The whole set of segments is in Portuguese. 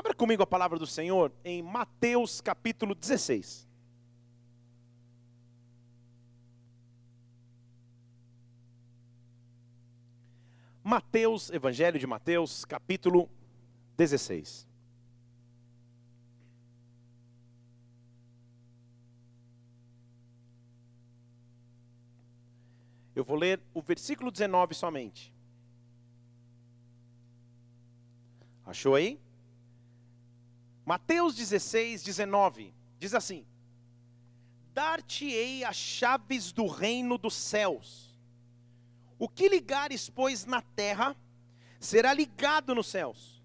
Abra comigo a palavra do Senhor em Mateus capítulo 16. Mateus, Evangelho de Mateus, capítulo 16. Eu vou ler o versículo 19 somente. Achou aí? Mateus 16, 19, diz assim: Dar-te-ei as chaves do reino dos céus. O que ligares, pois, na terra, será ligado nos céus,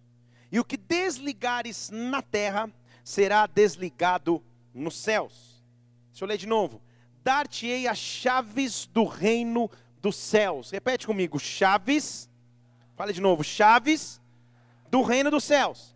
e o que desligares na terra, será desligado nos céus. Deixa eu ler de novo. Dar-te-ei as chaves do reino dos céus. Repete comigo: chaves. Fale de novo: chaves do reino dos céus.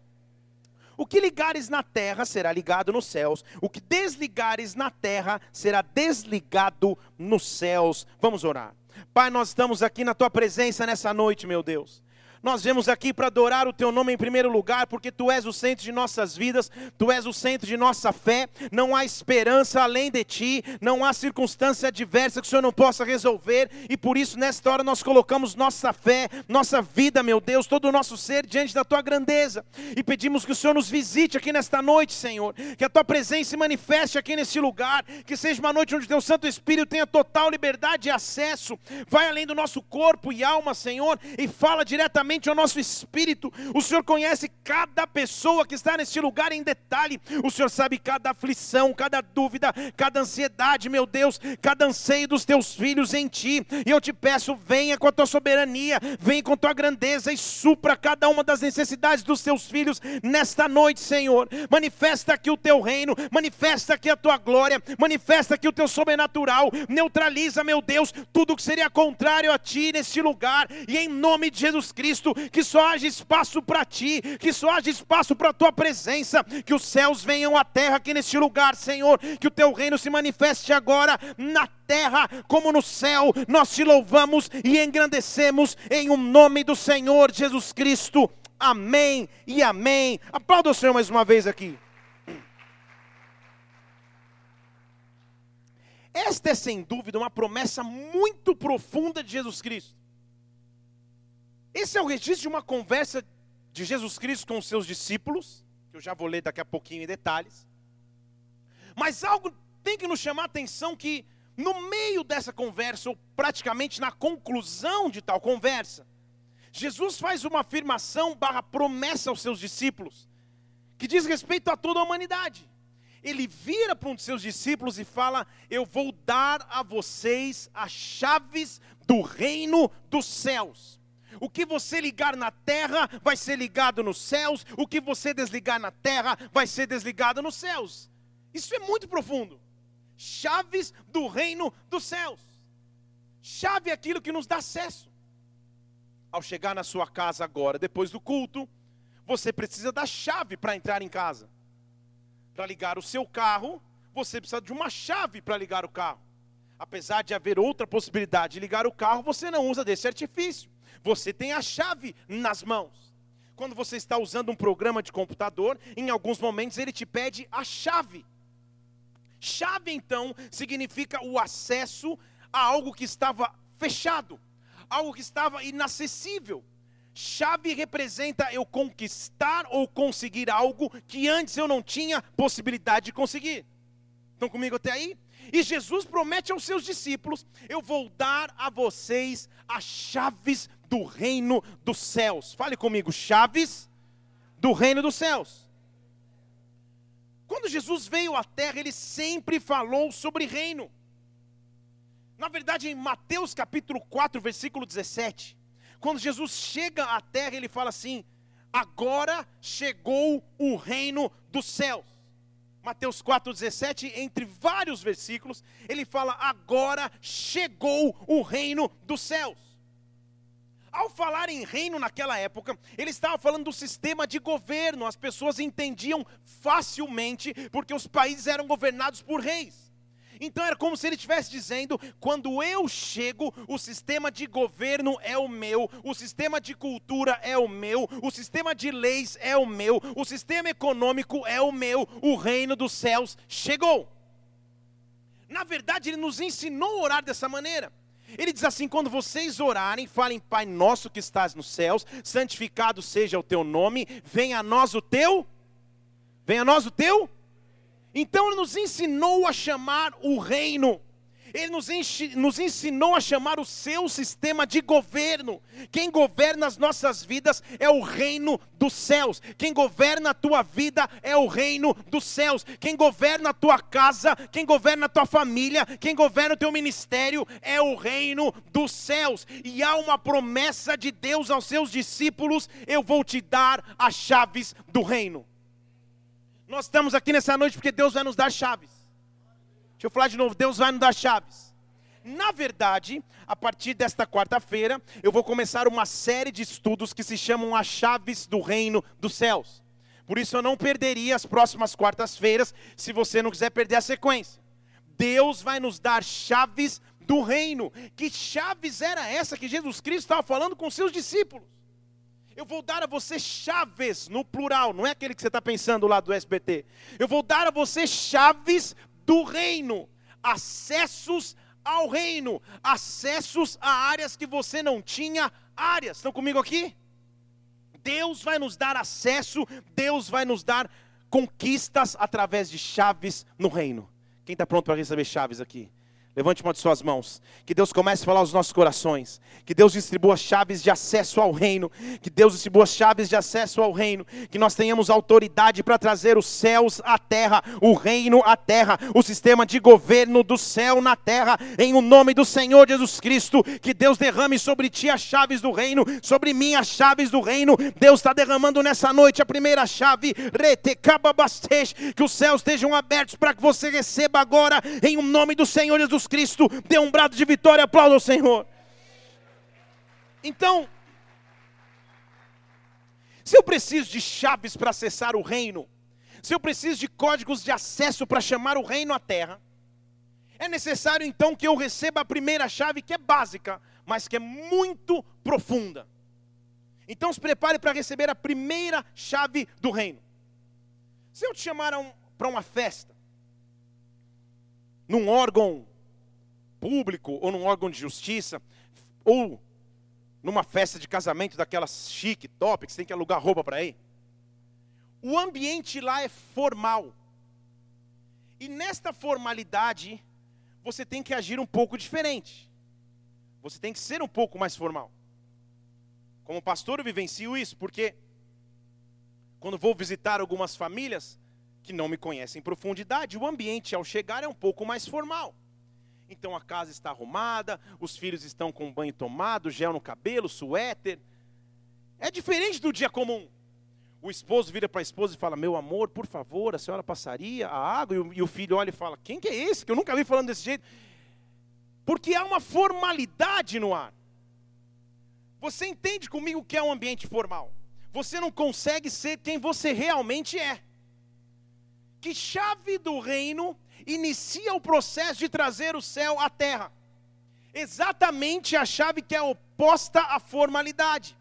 O que ligares na terra será ligado nos céus, o que desligares na terra será desligado nos céus. Vamos orar. Pai, nós estamos aqui na tua presença nessa noite, meu Deus. Nós viemos aqui para adorar o teu nome em primeiro lugar, porque tu és o centro de nossas vidas, tu és o centro de nossa fé. Não há esperança além de ti, não há circunstância adversa que o Senhor não possa resolver, e por isso nesta hora nós colocamos nossa fé, nossa vida, meu Deus, todo o nosso ser diante da tua grandeza, e pedimos que o Senhor nos visite aqui nesta noite, Senhor, que a tua presença se manifeste aqui nesse lugar, que seja uma noite onde teu Santo Espírito tenha total liberdade e acesso, vai além do nosso corpo e alma, Senhor, e fala diretamente ao nosso espírito. O Senhor conhece cada pessoa que está neste lugar em detalhe. O Senhor sabe cada aflição, cada dúvida, cada ansiedade, meu Deus, cada anseio dos teus filhos em ti. E eu te peço, venha com a tua soberania, venha com a tua grandeza e supra cada uma das necessidades dos teus filhos nesta noite, Senhor. Manifesta aqui o teu reino, manifesta aqui a tua glória, manifesta aqui o teu sobrenatural. Neutraliza, meu Deus, tudo que seria contrário a ti neste lugar. E em nome de Jesus Cristo Cristo, que só haja espaço para ti, que só haja espaço para a tua presença, que os céus venham à terra aqui neste lugar, Senhor, que o teu reino se manifeste agora na terra como no céu. Nós te louvamos e engrandecemos em o um nome do Senhor Jesus Cristo. Amém e amém. Aplauda o Senhor mais uma vez aqui. Esta é sem dúvida uma promessa muito profunda de Jesus Cristo. Esse é o registro de uma conversa de Jesus Cristo com os seus discípulos, que eu já vou ler daqui a pouquinho em detalhes. Mas algo tem que nos chamar a atenção que no meio dessa conversa, ou praticamente na conclusão de tal conversa, Jesus faz uma afirmação barra promessa aos seus discípulos, que diz respeito a toda a humanidade. Ele vira para um de seus discípulos e fala: Eu vou dar a vocês as chaves do reino dos céus. O que você ligar na terra vai ser ligado nos céus, o que você desligar na terra vai ser desligado nos céus. Isso é muito profundo. Chaves do reino dos céus. Chave é aquilo que nos dá acesso. Ao chegar na sua casa agora, depois do culto, você precisa da chave para entrar em casa. Para ligar o seu carro, você precisa de uma chave para ligar o carro. Apesar de haver outra possibilidade de ligar o carro, você não usa desse artifício. Você tem a chave nas mãos. Quando você está usando um programa de computador, em alguns momentos ele te pede a chave. Chave, então, significa o acesso a algo que estava fechado, algo que estava inacessível. Chave representa eu conquistar ou conseguir algo que antes eu não tinha possibilidade de conseguir. Estão comigo até aí? E Jesus promete aos seus discípulos: Eu vou dar a vocês as chaves do reino dos céus. Fale comigo, chaves do reino dos céus. Quando Jesus veio à terra, ele sempre falou sobre reino. Na verdade, em Mateus capítulo 4, versículo 17, quando Jesus chega à terra, ele fala assim: Agora chegou o reino dos céus. Mateus 4,17, entre vários versículos, ele fala: Agora chegou o reino dos céus. Ao falar em reino naquela época, ele estava falando do sistema de governo, as pessoas entendiam facilmente, porque os países eram governados por reis. Então era como se ele estivesse dizendo: quando eu chego, o sistema de governo é o meu, o sistema de cultura é o meu, o sistema de leis é o meu, o sistema econômico é o meu, o reino dos céus chegou. Na verdade, ele nos ensinou a orar dessa maneira. Ele diz assim: quando vocês orarem, falem, Pai nosso que estás nos céus, santificado seja o teu nome, venha a nós o teu, venha a nós o teu então ele nos ensinou a chamar o reino. Ele nos, nos, ensinou a chamar o seu sistema de governo. Quem governa as nossas vidas é o reino dos céus. Quem governa a tua vida é o reino dos céus. Quem governa a tua casa, quem governa a tua família, quem governa o teu ministério é o reino dos céus. E há uma promessa de Deus aos seus discípulos: eu vou te dar as chaves do reino. Nós estamos aqui nessa noite porque Deus vai nos dar chaves. Deixa eu falar de novo: Deus vai nos dar chaves. Na verdade, a partir desta quarta-feira, eu vou começar uma série de estudos que se chamam As Chaves do Reino dos Céus. Por isso eu não perderia as próximas quartas-feiras, se você não quiser perder a sequência. Deus vai nos dar chaves do reino. Que chaves era essa que Jesus Cristo estava falando com seus discípulos? Eu vou dar a você chaves, no plural, não é aquele que você está pensando lá do SBT. Eu vou dar a você chaves do reino, acessos ao reino, acessos a áreas que você não tinha áreas. Estão comigo aqui? Deus vai nos dar acesso, Deus vai nos dar conquistas através de chaves no reino. Quem está pronto para receber chaves aqui? Levante uma de suas mãos. Que Deus comece a falar aos nossos corações. Que Deus distribua chaves de acesso ao reino. Que Deus distribua chaves de acesso ao reino. Que nós tenhamos autoridade para trazer os céus à terra, o reino à terra, o sistema de governo do céu na terra. Em o nome do Senhor Jesus Cristo. Que Deus derrame sobre ti as chaves do reino, sobre mim as chaves do reino. Deus está derramando nessa noite a primeira chave. Que os céus estejam abertos para que você receba agora, em o nome do Senhor Jesus Cristo, dê um brado de vitória, aplauda ao Senhor. Então, se eu preciso de chaves para acessar o reino, se eu preciso de códigos de acesso para chamar o reino à terra, é necessário então que eu receba a primeira chave que é básica, mas que é muito profunda. Então se prepare para receber a primeira chave do reino. Se eu te chamar um, para uma festa, num órgão público ou num órgão de justiça, ou numa festa de casamento daquelas chique, top, que você tem que alugar roupa para ir. O ambiente lá é formal. E nesta formalidade, você tem que agir um pouco diferente. Você tem que ser um pouco mais formal. Como pastor, eu vivencio isso, porque quando vou visitar algumas famílias que não me conhecem em profundidade, o ambiente ao chegar é um pouco mais formal. Então a casa está arrumada, os filhos estão com banho tomado, gel no cabelo, suéter. É diferente do dia comum. O esposo vira para a esposa e fala: Meu amor, por favor, a senhora passaria a água? E o, o filho olha e fala: Quem que é esse? Que eu nunca vi falando desse jeito. Porque há uma formalidade no ar. Você entende comigo que é um ambiente formal? Você não consegue ser quem você realmente é. Que chave do reino inicia o processo de trazer o céu à terra. Exatamente a chave que é oposta à formalidade.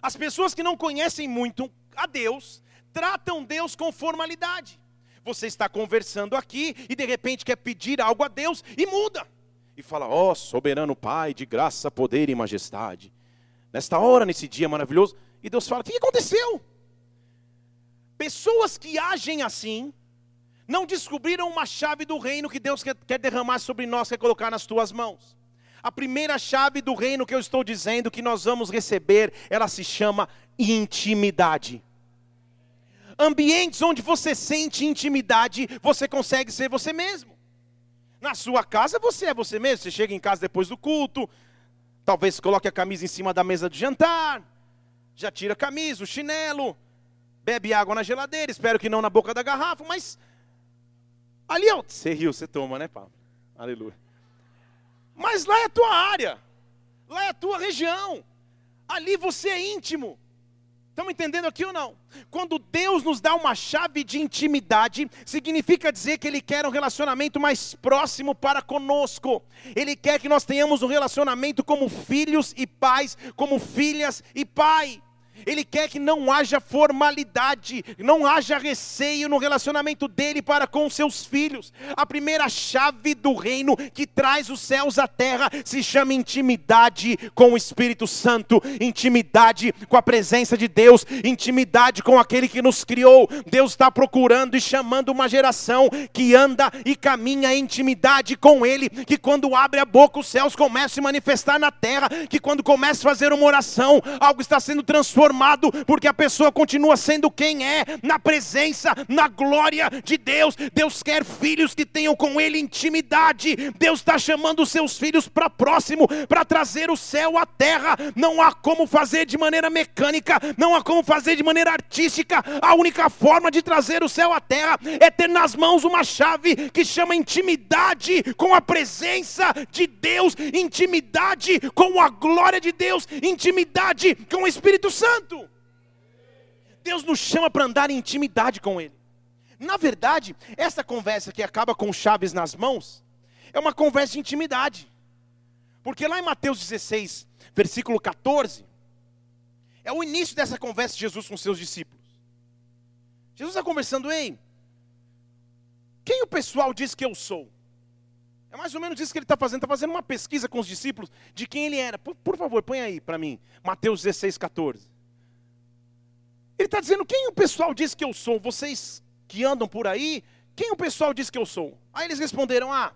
As pessoas que não conhecem muito a Deus, tratam Deus com formalidade. Você está conversando aqui e de repente quer pedir algo a Deus e muda. E fala: Ó oh, soberano Pai, de graça, poder e majestade. Nesta hora, nesse dia maravilhoso. E Deus fala: O que aconteceu? Pessoas que agem assim, não descobriram uma chave do reino que Deus quer, derramar sobre nós, quer colocar nas tuas mãos. A primeira chave do reino que eu estou dizendo que nós vamos receber, ela se chama intimidade. Ambientes onde você sente intimidade, você consegue ser você mesmo. Na sua casa você é você mesmo. Você chega em casa depois do culto, talvez coloque a camisa em cima da mesa de jantar, já tira a camisa, o chinelo, bebe água na geladeira, espero que não na boca da garrafa, mas Ali é Você riu, você toma, né, Pablo? Aleluia. Mas lá é a tua área. Lá é a tua região. Ali você é íntimo. Estamos entendendo aqui ou não? Quando Deus nos dá uma chave de intimidade, significa dizer que Ele quer um relacionamento mais próximo para conosco. Ele quer que nós tenhamos um relacionamento como filhos e pais, como filhas e pai. Ele quer que não haja formalidade, não haja receio no relacionamento dele para com seus filhos. A primeira chave do reino que traz os céus à terra se chama intimidade com o Espírito Santo, intimidade com a presença de Deus, intimidade com aquele que nos criou. Deus está procurando e chamando uma geração que anda e caminha em intimidade com Ele, que quando abre a boca os céus começam a se manifestar na terra, que quando começa a fazer uma oração, algo está sendo transformado transformado, porque a pessoa continua sendo quem é, na presença, na glória de Deus. Deus quer filhos que tenham com Ele intimidade. Deus está chamando os seus filhos para próximo, para trazer o céu à terra. Não há como fazer de maneira mecânica, não há como fazer de maneira artística. A única forma de trazer o céu à terra é ter nas mãos uma chave que chama intimidade com a presença de Deus, intimidade com a glória de Deus, intimidade com o Espírito Santo. Santo. Deus nos chama para andar em intimidade com Ele. Na verdade, essa conversa que acaba com chaves nas mãos, é uma conversa de intimidade. Porque lá em Mateus 16, versículo 14, é o início dessa conversa de Jesus com seus discípulos. Jesus está conversando, ei, quem o pessoal diz que eu sou? É mais ou menos isso que ele está fazendo, está fazendo uma pesquisa com os discípulos de quem ele era. Por, por favor, põe aí para mim, Mateus 16, 14. Ele está dizendo: quem o pessoal diz que eu sou? Vocês que andam por aí, quem o pessoal diz que eu sou? Aí eles responderam: ah,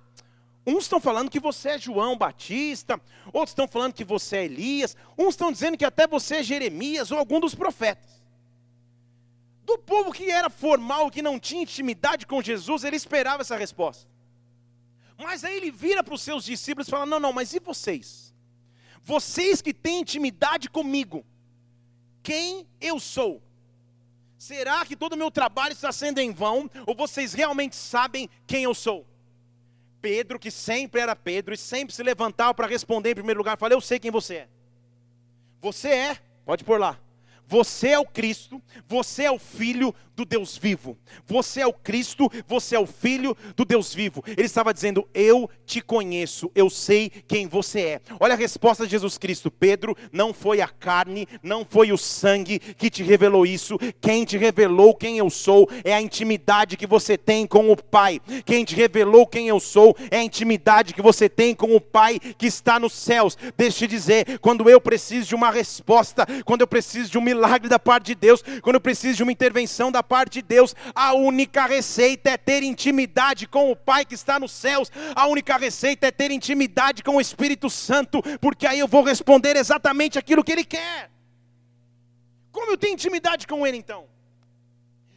uns estão falando que você é João Batista, outros estão falando que você é Elias, uns estão dizendo que até você é Jeremias ou algum dos profetas. Do povo que era formal, que não tinha intimidade com Jesus, ele esperava essa resposta. Mas aí ele vira para os seus discípulos e fala: Não, não, mas e vocês? Vocês que têm intimidade comigo, quem eu sou? Será que todo o meu trabalho está sendo em vão? Ou vocês realmente sabem quem eu sou? Pedro, que sempre era Pedro e sempre se levantava para responder em primeiro lugar, falou: Eu sei quem você é. Você é, pode pôr lá. Você é o Cristo, você é o Filho do Deus vivo. Você é o Cristo, você é o Filho do Deus vivo. Ele estava dizendo: Eu te conheço, eu sei quem você é. Olha a resposta de Jesus Cristo: Pedro, não foi a carne, não foi o sangue que te revelou isso. Quem te revelou quem eu sou é a intimidade que você tem com o Pai. Quem te revelou quem eu sou é a intimidade que você tem com o Pai que está nos céus. Deixa eu te dizer: quando eu preciso de uma resposta, quando eu preciso de um milagre da parte de Deus, quando eu preciso de uma intervenção da parte de Deus, a única receita é ter intimidade com o Pai que está nos céus, a única receita é ter intimidade com o Espírito Santo, porque aí eu vou responder exatamente aquilo que Ele quer. Como eu tenho intimidade com Ele então?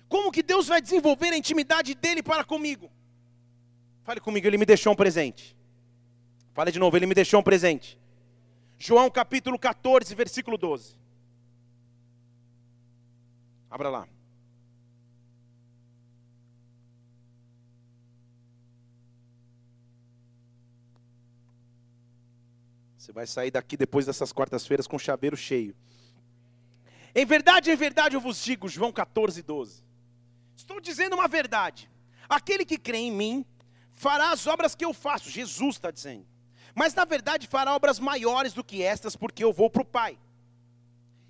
Como que Deus vai desenvolver a intimidade dele para comigo? Fale comigo, Ele me deixou um presente. Fale de novo, Ele me deixou um presente. João capítulo 14, versículo 12. Abra lá. Você vai sair daqui depois dessas quartas-feiras com o chaveiro cheio. Em verdade, em verdade eu vos digo, João 14, 12. Estou dizendo uma verdade. Aquele que crê em mim fará as obras que eu faço. Jesus está dizendo. Mas na verdade fará obras maiores do que estas, porque eu vou para o Pai.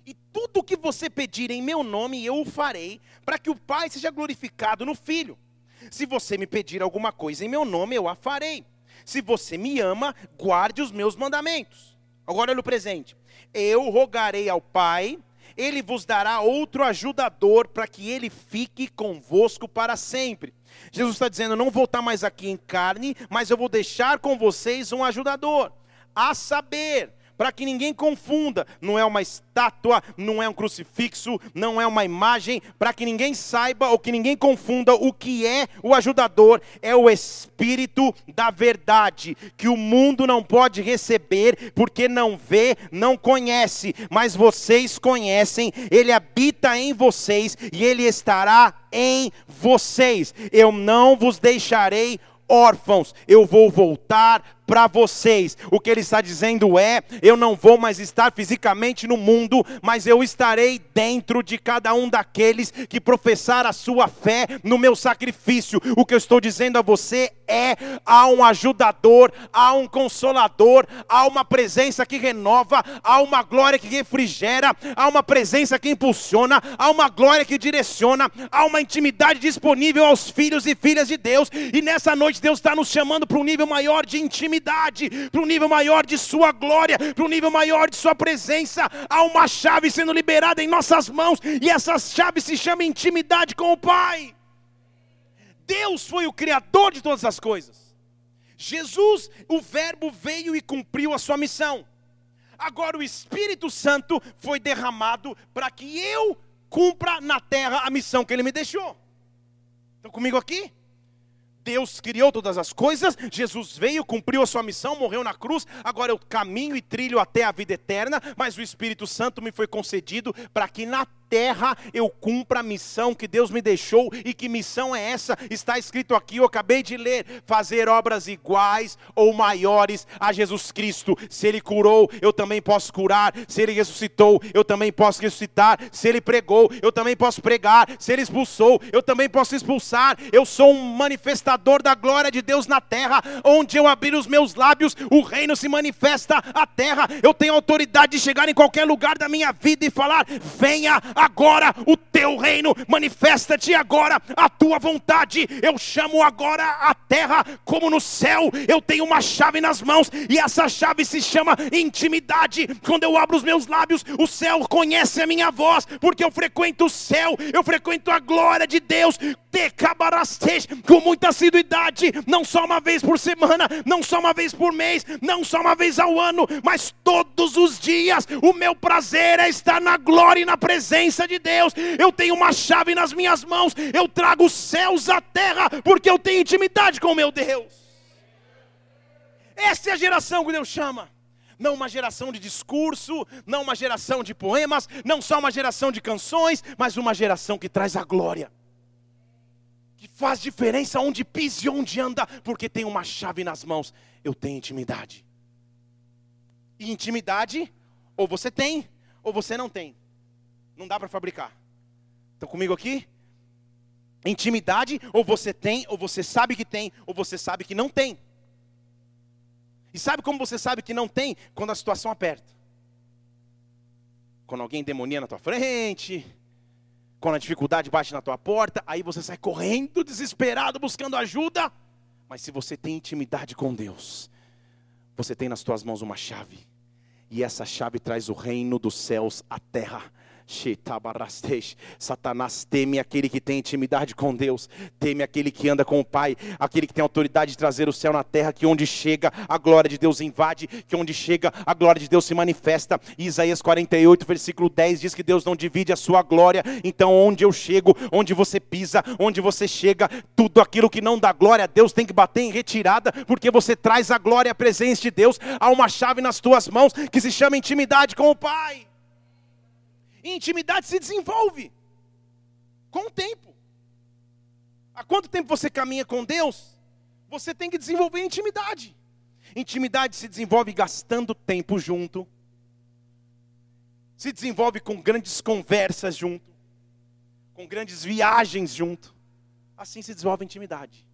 E tudo o que você pedir em meu nome, eu o farei, para que o Pai seja glorificado no Filho. Se você me pedir alguma coisa em meu nome, eu a farei. Se você me ama, guarde os meus mandamentos. Agora olha o presente. Eu rogarei ao Pai, ele vos dará outro ajudador para que ele fique convosco para sempre. Jesus está dizendo: não vou estar mais aqui em carne, mas eu vou deixar com vocês um ajudador. A saber, para que ninguém confunda. Não é uma estátua, não é um crucifixo, não é uma imagem, para que ninguém saiba ou que ninguém confunda o que é o ajudador, é o Espírito da verdade, que o mundo não pode receber, porque não vê, não conhece, mas vocês conhecem, ele habita em vocês e ele estará em vocês. Eu não vos deixarei órfãos, eu vou voltar para vocês. O que ele está dizendo é: eu não vou mais estar fisicamente no mundo, mas eu estarei dentro de cada um daqueles que professar a sua fé no meu sacrifício. O que eu estou dizendo a você é: há um ajudador, há um consolador, há uma presença que renova, há uma glória que refrigera, há uma presença que impulsiona, há uma glória que direciona, há uma intimidade disponível aos filhos e filhas de Deus. E nessa noite Deus está nos chamando para um nível maior de intimidade, para um nível maior de Sua glória, para um nível maior de Sua presença. Há uma chave sendo liberada em nossas mãos, e essa chave se chama intimidade com o Pai. Deus foi o Criador de todas as coisas. Jesus, o Verbo, veio e cumpriu a sua missão. Agora o Espírito Santo foi derramado para que eu cumpra na terra a missão que ele me deixou. Estão comigo aqui? Deus criou todas as coisas, Jesus veio, cumpriu a sua missão, morreu na cruz, agora eu caminho e trilho até a vida eterna, mas o Espírito Santo me foi concedido para que na terra eu cumpra a missão que Deus me deixou. E que missão é essa? Está escrito aqui, eu acabei de ler: fazer obras iguais ou maiores a Jesus Cristo. Se ele curou, eu também posso curar. Se ele ressuscitou, eu também posso ressuscitar. Se ele pregou, eu também posso pregar. Se ele expulsou, eu também posso expulsar. Eu sou um manifestador da glória de Deus na terra. Onde eu abrir os meus lábios, o reino se manifesta à terra. Eu tenho autoridade de chegar em qualquer lugar da minha vida e falar: venha agora o teu reino, manifesta-te agora a tua vontade. Eu chamo agora a terra como no céu. Eu tenho uma chave nas mãos e essa chave se chama intimidade. Quando eu abro os meus lábios, o céu conhece a minha voz, porque eu frequento o céu, eu frequento a glória de Deus. Com muita assiduidade, não só uma vez por semana, não só uma vez por mês, não só uma vez ao ano, mas todos os dias. O meu prazer é estar na glória e na presença presença de Deus, eu tenho uma chave nas minhas mãos, eu trago os céus à terra, porque eu tenho intimidade com o meu Deus. Essa é a geração que Deus chama. Não uma geração de discurso, não uma geração de poemas, não só uma geração de canções, mas uma geração que traz a glória. Que faz diferença onde pisa e onde anda, porque tem uma chave nas mãos. Eu tenho intimidade. E intimidade, ou você tem, ou você não tem. Não dá para fabricar. Estão comigo aqui? Intimidade, ou você tem, ou você sabe que tem, ou você sabe que não tem. E sabe como você sabe que não tem? Quando a situação aperta. Quando alguém demonia na tua frente, quando a dificuldade bate na tua porta, aí você sai correndo, desesperado, buscando ajuda. Mas se você tem intimidade com Deus, você tem nas tuas mãos uma chave. E essa chave traz o reino dos céus à terra. Satanás teme aquele que tem intimidade com Deus, teme aquele que anda com o Pai, aquele que tem autoridade de trazer o céu na terra, que onde chega a glória de Deus invade, que onde chega a glória de Deus se manifesta. Isaías 48, versículo 10 diz que Deus não divide a sua glória, então onde eu chego, onde você pisa, onde você chega, tudo aquilo que não dá glória a Deus tem que bater em retirada, porque você traz a glória e a presença de Deus, há uma chave nas tuas mãos que se chama intimidade com o Pai. Intimidade se desenvolve com o tempo. Há quanto tempo você caminha com Deus? Você tem que desenvolver intimidade. Intimidade se desenvolve gastando tempo junto, se desenvolve com grandes conversas junto, com grandes viagens junto. Assim se desenvolve intimidade.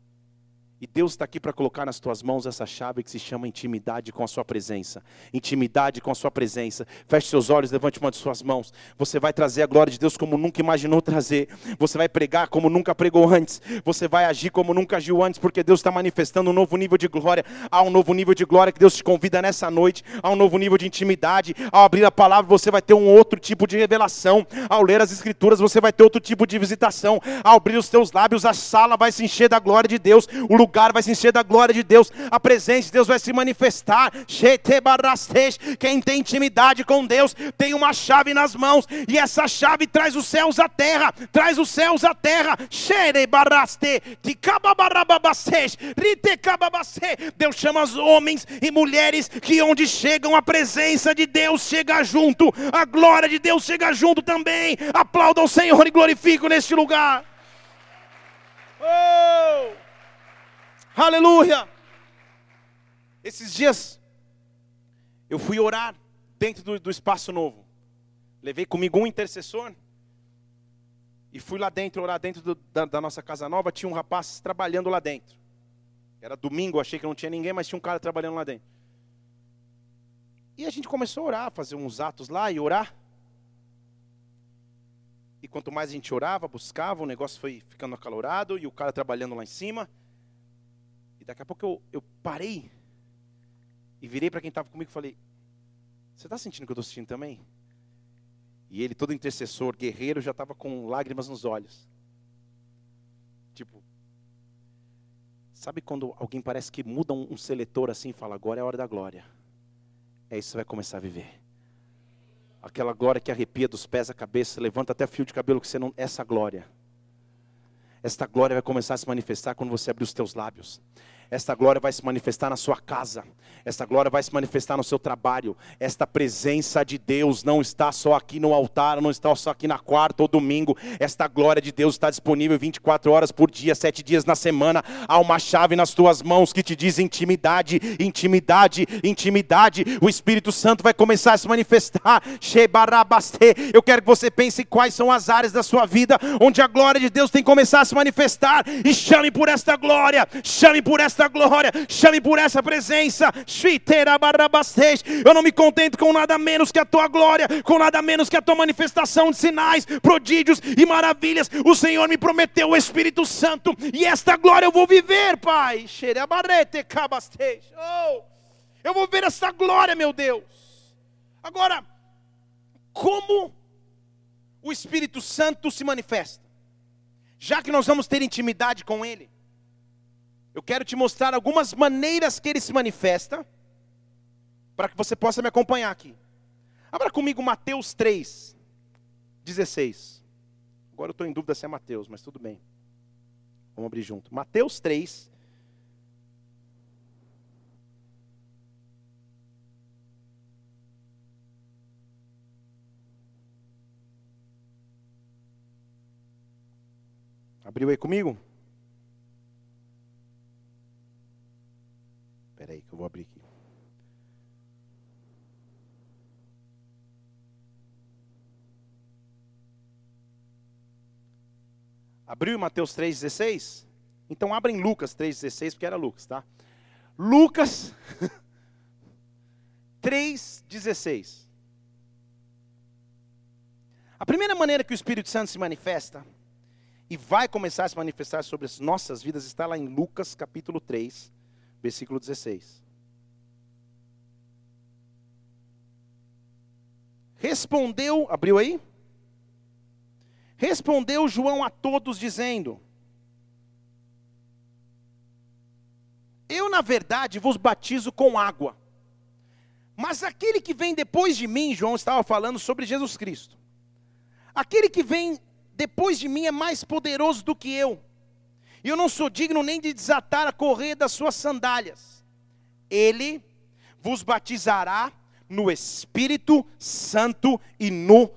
E Deus está aqui para colocar nas tuas mãos essa chave que se chama intimidade com a sua presença. Intimidade com a sua presença. Feche seus olhos, levante uma de suas mãos. Você vai trazer a glória de Deus como nunca imaginou trazer. Você vai pregar como nunca pregou antes. Você vai agir como nunca agiu antes, porque Deus está manifestando um novo nível de glória. Há um novo nível de glória que Deus te convida nessa noite. Há um novo nível de intimidade. Ao abrir a palavra, você vai ter um outro tipo de revelação. Ao ler as escrituras, você vai ter outro tipo de visitação. Ao abrir os teus lábios, a sala vai se encher da glória de Deus. O lugar lugar vai se encher da glória de Deus, a presença de Deus vai se manifestar. Quem tem intimidade com Deus tem uma chave nas mãos, e essa chave traz os céus à terra, traz os céus à terra. Deus chama os homens e mulheres que onde chegam a presença de Deus chega junto, a glória de Deus chega junto também. Aplauda o Senhor e glorifique neste lugar. Oh! Aleluia! Esses dias eu fui orar dentro do, do espaço novo. Levei comigo um intercessor e fui lá dentro orar dentro do, da, da nossa casa nova. Tinha um rapaz trabalhando lá dentro. Era domingo, achei que não tinha ninguém, mas tinha um cara trabalhando lá dentro. E a gente começou a orar, fazer uns atos lá e orar. E quanto mais a gente orava, buscava, o negócio foi ficando acalorado e o cara trabalhando lá em cima. E daqui a pouco eu, eu parei e virei para quem estava comigo e falei: Você está sentindo o que eu estou sentindo também? E ele, todo intercessor, guerreiro, já estava com lágrimas nos olhos. Tipo, sabe quando alguém parece que muda um, seletor assim e fala: Agora é a hora da glória. É isso que você vai começar a viver. Aquela glória que arrepia dos pés à cabeça, levanta até fio de cabelo que você não. Essa glória. Esta glória vai começar a se manifestar quando você abrir os teus lábios. Esta glória vai se manifestar na sua casa. Esta glória vai se manifestar no seu trabalho. Esta presença de Deus não está só aqui no altar, não está só aqui na quarta ou domingo. Esta glória de Deus está disponível 24 horas por dia, sete dias na semana. Há uma chave nas tuas mãos que te diz intimidade, intimidade, intimidade. O Espírito Santo vai começar a se manifestar. Eu quero que você pense quais são as áreas da sua vida onde a glória de Deus tem que começar a se manifestar. E chame por esta glória, chame por esta esta glória, chame por essa presença. Eu não me contento com nada menos que a tua glória, com nada menos que a tua manifestação de sinais, prodígios e maravilhas. O Senhor me prometeu o Espírito Santo e esta glória eu vou viver, Pai. Oh, eu vou ver esta glória, meu Deus. Agora, como o Espírito Santo se manifesta? Já que nós vamos ter intimidade com Ele, eu quero te mostrar algumas maneiras que ele se manifesta, para que você possa me acompanhar aqui. Abra comigo Mateus 3, 16. Agora eu estou em dúvida se é Mateus, mas tudo bem. Vamos abrir junto. Mateus 3. Abriu aí comigo? Eu vou abrir aqui. Abriu em Mateus 3,16? Então abra em Lucas 3,16, porque era Lucas, tá? Lucas 3,16. A primeira maneira que o Espírito Santo se manifesta, e vai começar a se manifestar sobre as nossas vidas, está lá em Lucas capítulo 3, versículo 16. Respondeu, abriu aí? Respondeu João a todos, dizendo: Eu, na verdade, vos batizo com água. Mas aquele que vem depois de mim, João estava falando sobre Jesus Cristo. Aquele que vem depois de mim é mais poderoso do que eu e eu não sou digno nem de desatar a correia das suas sandálias. Ele vos batizará no Espírito Santo e no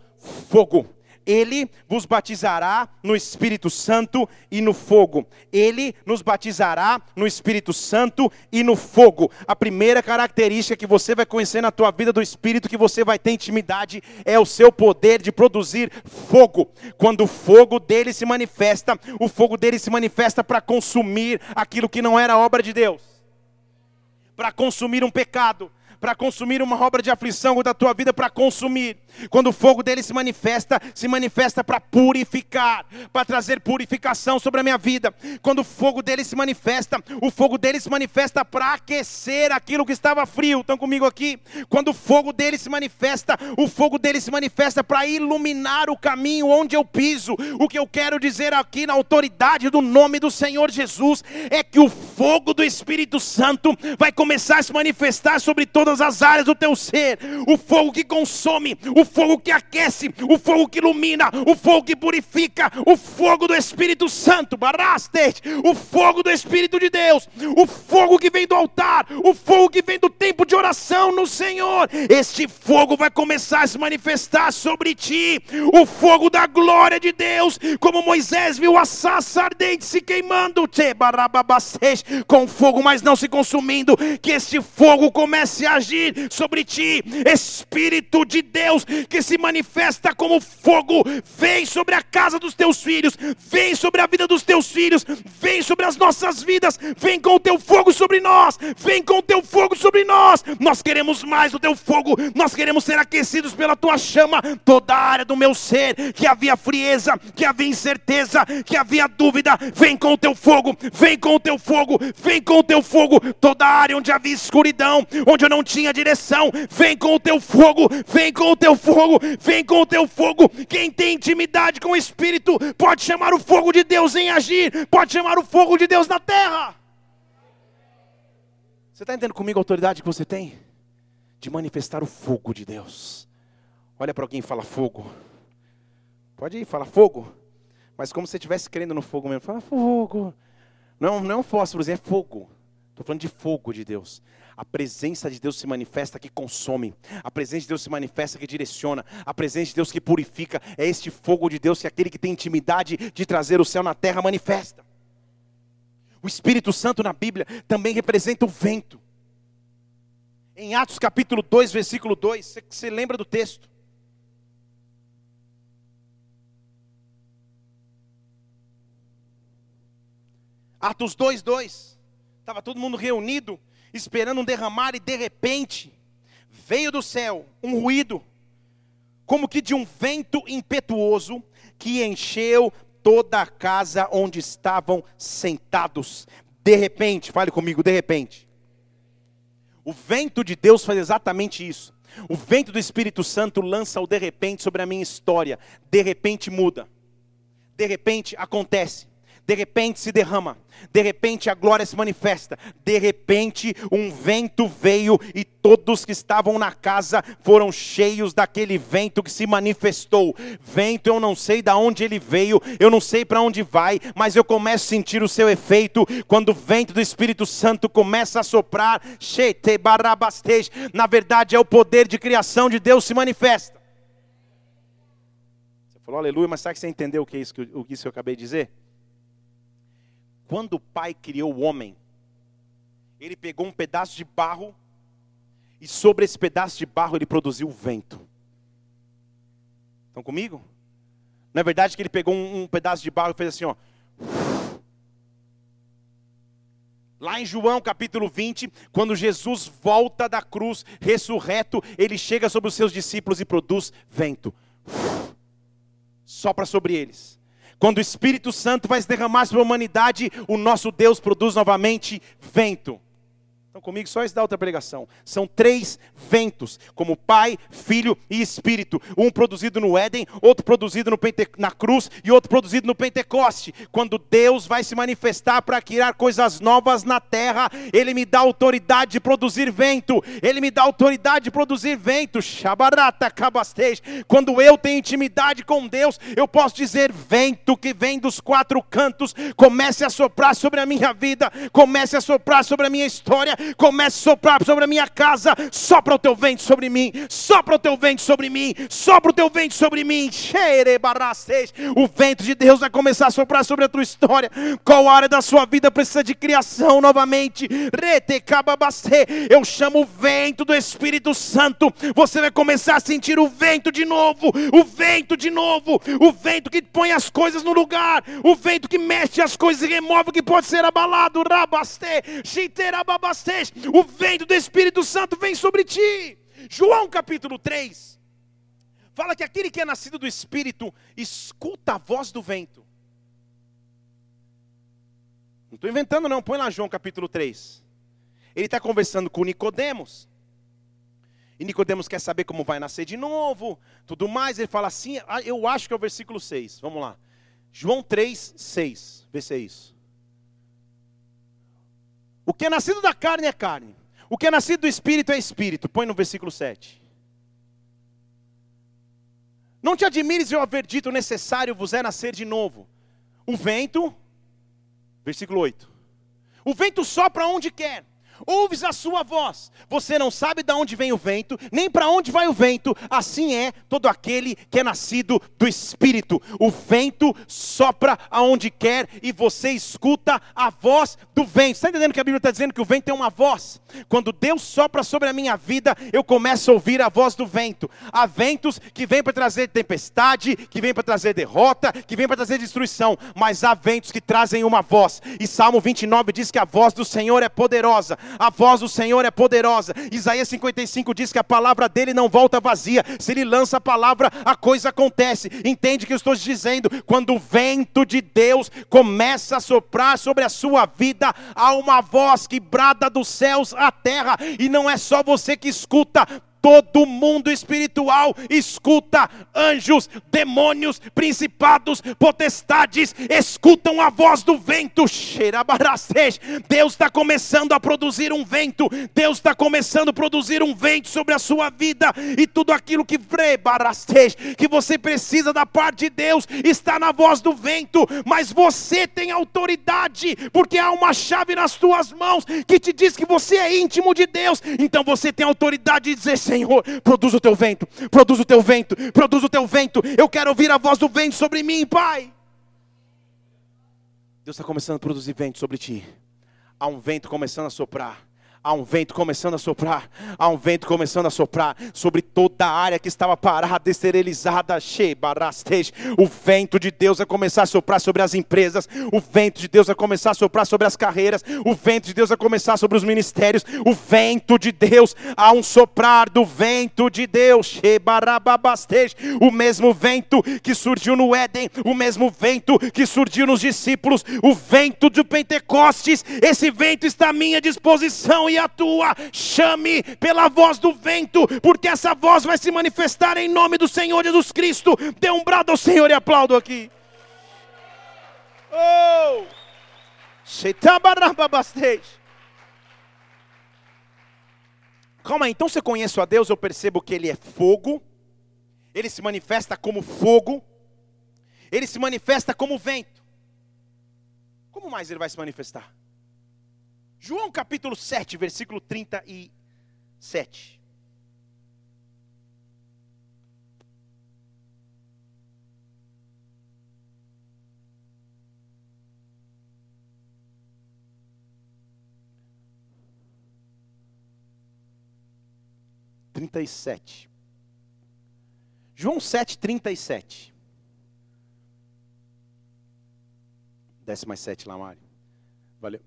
fogo. Ele vos batizará no Espírito Santo e no fogo. Ele nos batizará no Espírito Santo e no fogo. A primeira característica que você vai conhecer na tua vida do Espírito, que você vai ter intimidade, é o seu poder de produzir fogo. Quando o fogo dele se manifesta, o fogo dele se manifesta para consumir aquilo que não era obra de Deus, para consumir um pecado, para consumir uma obra de aflição da tua vida para consumir. Quando o fogo dele se manifesta, se manifesta para purificar, para trazer purificação sobre a minha vida. Quando o fogo dele se manifesta, o fogo dele se manifesta para aquecer aquilo que estava frio. Estão comigo aqui? Quando o fogo dele se manifesta, o fogo dele se manifesta para iluminar o caminho onde eu piso. O que eu quero dizer aqui na autoridade do nome do Senhor Jesus é que o fogo do Espírito Santo vai começar a se manifestar sobre todas todas as áreas do teu ser. O fogo que consome, o fogo que aquece, o fogo que ilumina, o fogo que purifica, o fogo do Espírito Santo, baraste, o fogo do Espírito de Deus, o fogo que vem do altar, o fogo que vem do tempo de oração no Senhor. Este fogo vai começar a se manifestar sobre ti, o fogo da glória de Deus, como Moisés viu a sassa ardente se queimando, com fogo, mas não se consumindo, que este fogo comece a agir sobre ti, Espírito de Deus, que se manifesta como fogo, vem sobre a casa dos teus filhos, vem sobre a vida dos teus filhos, vem sobre as nossas vidas, vem com o teu fogo sobre nós, vem com o teu fogo sobre nós. Nós queremos mais do teu fogo, nós queremos ser aquecidos pela tua chama, toda a área do meu ser, que havia frieza, que havia incerteza, que havia dúvida, vem com o teu fogo, vem com o teu fogo, vem com o teu fogo, toda a área onde havia escuridão, onde eu não tinha direção, vem com o teu fogo, vem com o teu fogo, vem com o teu fogo. Quem tem intimidade com o Espírito pode chamar o fogo de Deus em agir, pode chamar o fogo de Deus na terra. Você está entendendo comigo a autoridade que você tem? De manifestar o fogo de Deus. Olha para alguém e fala fogo. Pode ir, fala fogo. Mas como se você estivesse crendo no fogo mesmo. Fala fogo. Não, não é um é fogo. Estou falando de fogo de Deus. A presença de Deus se manifesta que consome. A presença de Deus se manifesta que direciona. A presença de Deus que purifica. É este fogo de Deus que aquele que tem intimidade de trazer o céu na terra manifesta. O Espírito Santo na Bíblia também representa o vento. Em Atos capítulo 2, versículo 2, você, lembra do texto? Atos 2, 2. Estava todo mundo reunido esperando um derramar, e de repente veio do céu um ruído, como que de um vento impetuoso, que encheu toda a casa onde estavam sentados. De repente, fale comigo, de repente. O vento de Deus faz exatamente isso. O vento do Espírito Santo lança o de repente sobre a minha história. De repente muda. De repente acontece de repente se derrama, de repente a glória se manifesta, de repente um vento veio e todos que estavam na casa foram cheios daquele vento que se manifestou. Vento, eu não sei de onde ele veio, eu não sei para onde vai, mas eu começo a sentir o seu efeito quando o vento do Espírito Santo começa a soprar. Na verdade, é o poder de criação de Deus se manifesta. Você falou aleluia, mas sabe que você entendeu o que é isso o que isso eu acabei de dizer? Quando o Pai criou o homem, ele pegou um pedaço de barro e sobre esse pedaço de barro ele produziu o vento. Estão comigo? Na é verdade que ele pegou um, um pedaço de barro e fez assim, ó. Lá em João capítulo 20, quando Jesus volta da cruz, ressurreto, ele chega sobre os seus discípulos e produz vento. Sopra sobre eles. Quando o Espírito Santo vai se derramar sobre a humanidade, o nosso Deus produz novamente vento. Então comigo, só isso da outra pregação. São três ventos, como Pai, Filho e Espírito. Um produzido no Éden, outro produzido Pente... na cruz e outro produzido no Pentecoste. Quando Deus vai se manifestar para criar coisas novas na terra, Ele me dá autoridade de produzir vento. Ele me dá autoridade de produzir vento. Shabarata cabastej. Quando eu tenho intimidade com Deus, eu posso dizer vento que vem dos quatro cantos, comece a soprar sobre a minha vida, comece a soprar sobre a minha história comece a soprar sobre a minha casa, sopra o teu vento sobre mim, sopra o teu vento sobre mim, sopra o teu vento sobre mim, o vento de Deus vai começar a soprar sobre a tua história, qual área da sua vida precisa de criação novamente, eu chamo o vento do Espírito Santo, você vai começar a sentir o vento de novo, o vento de novo, o vento que põe as coisas no lugar, o vento que mexe as coisas e remove o que pode ser abalado, rabaste, shiterababaste, o vento do Espírito Santo vem sobre ti. João capítulo 3 fala que aquele que é nascido do Espírito escuta a voz do vento. Não estou inventando não, põe lá João capítulo 3. Ele está conversando com Nicodemos. E Nicodemos quer saber como vai nascer de novo, tudo mais. Ele fala assim, ah, eu acho que é o versículo 6. Vamos lá. João 3, 6. Vê se é isso. O que é nascido da carne é carne. O que é nascido do Espírito é Espírito. Põe no versículo 7. Não te admires eu haver dito necessário vos é nascer de novo. O vento, versículo 8. O vento sopra onde quer ouves a sua voz. Você não sabe de onde vem o vento, nem para onde vai o vento. Assim é todo aquele que é nascido do Espírito. O vento sopra aonde quer e você escuta a voz do vento. Está entendendo que a Bíblia está dizendo que o vento é uma voz? Quando Deus sopra sobre a minha vida, eu começo a ouvir a voz do vento. Há ventos que vêm para trazer tempestade, que vêm para trazer derrota, que vêm para trazer destruição, mas há ventos que trazem uma voz. E Salmo 29 diz que a voz do Senhor é poderosa a voz do Senhor é poderosa. Isaías 55 diz que a palavra dele não volta vazia. Se ele lança a palavra, a coisa acontece. Entende o que eu estou dizendo? Quando o vento de Deus começa a soprar sobre a sua vida, há uma voz que brada dos céus à terra, e não é só você que escuta, todo mundo espiritual escuta anjos, demônios, principados, potestades, escutam a voz do vento. Deus está começando a produzir um vento, Deus está começando a produzir um vento sobre a sua vida, e tudo aquilo que que você precisa da parte de Deus está na voz do vento, mas você tem autoridade, porque há uma chave nas tuas mãos que te diz que você é íntimo de Deus, então você tem autoridade de dizer: Senhor, produz o teu vento, produz o teu vento, produz o teu vento. Eu quero ouvir a voz do vento sobre mim, Pai. Deus está começando a produzir vento sobre ti. Há um vento começando a soprar. Há um vento começando a soprar, há um vento começando a soprar sobre toda a área que estava parada, esterilizada, O vento de Deus vai começar a soprar sobre as empresas, o vento de Deus vai começar a soprar sobre as carreiras, o vento de Deus vai começar sobre os ministérios, o vento de Deus, há um soprar do vento de Deus, O mesmo vento que surgiu no Éden, o mesmo vento que surgiu nos discípulos, o vento de Pentecostes, esse vento está à minha disposição e a tua. Chame pela voz do vento, porque essa voz vai se manifestar em nome do Senhor Jesus Cristo. Dê um brado ao Senhor e aplaudo aqui. Oh! Calma aí, então você conhece a Deus, eu percebo que Ele é fogo, Ele se manifesta como fogo, Ele se manifesta como vento. Como mais Ele vai se manifestar? João capítulo 7, versículo 37. Trinta e sete. João sete, trinta e sete. Desce mais sete lá, Mário. Valeu.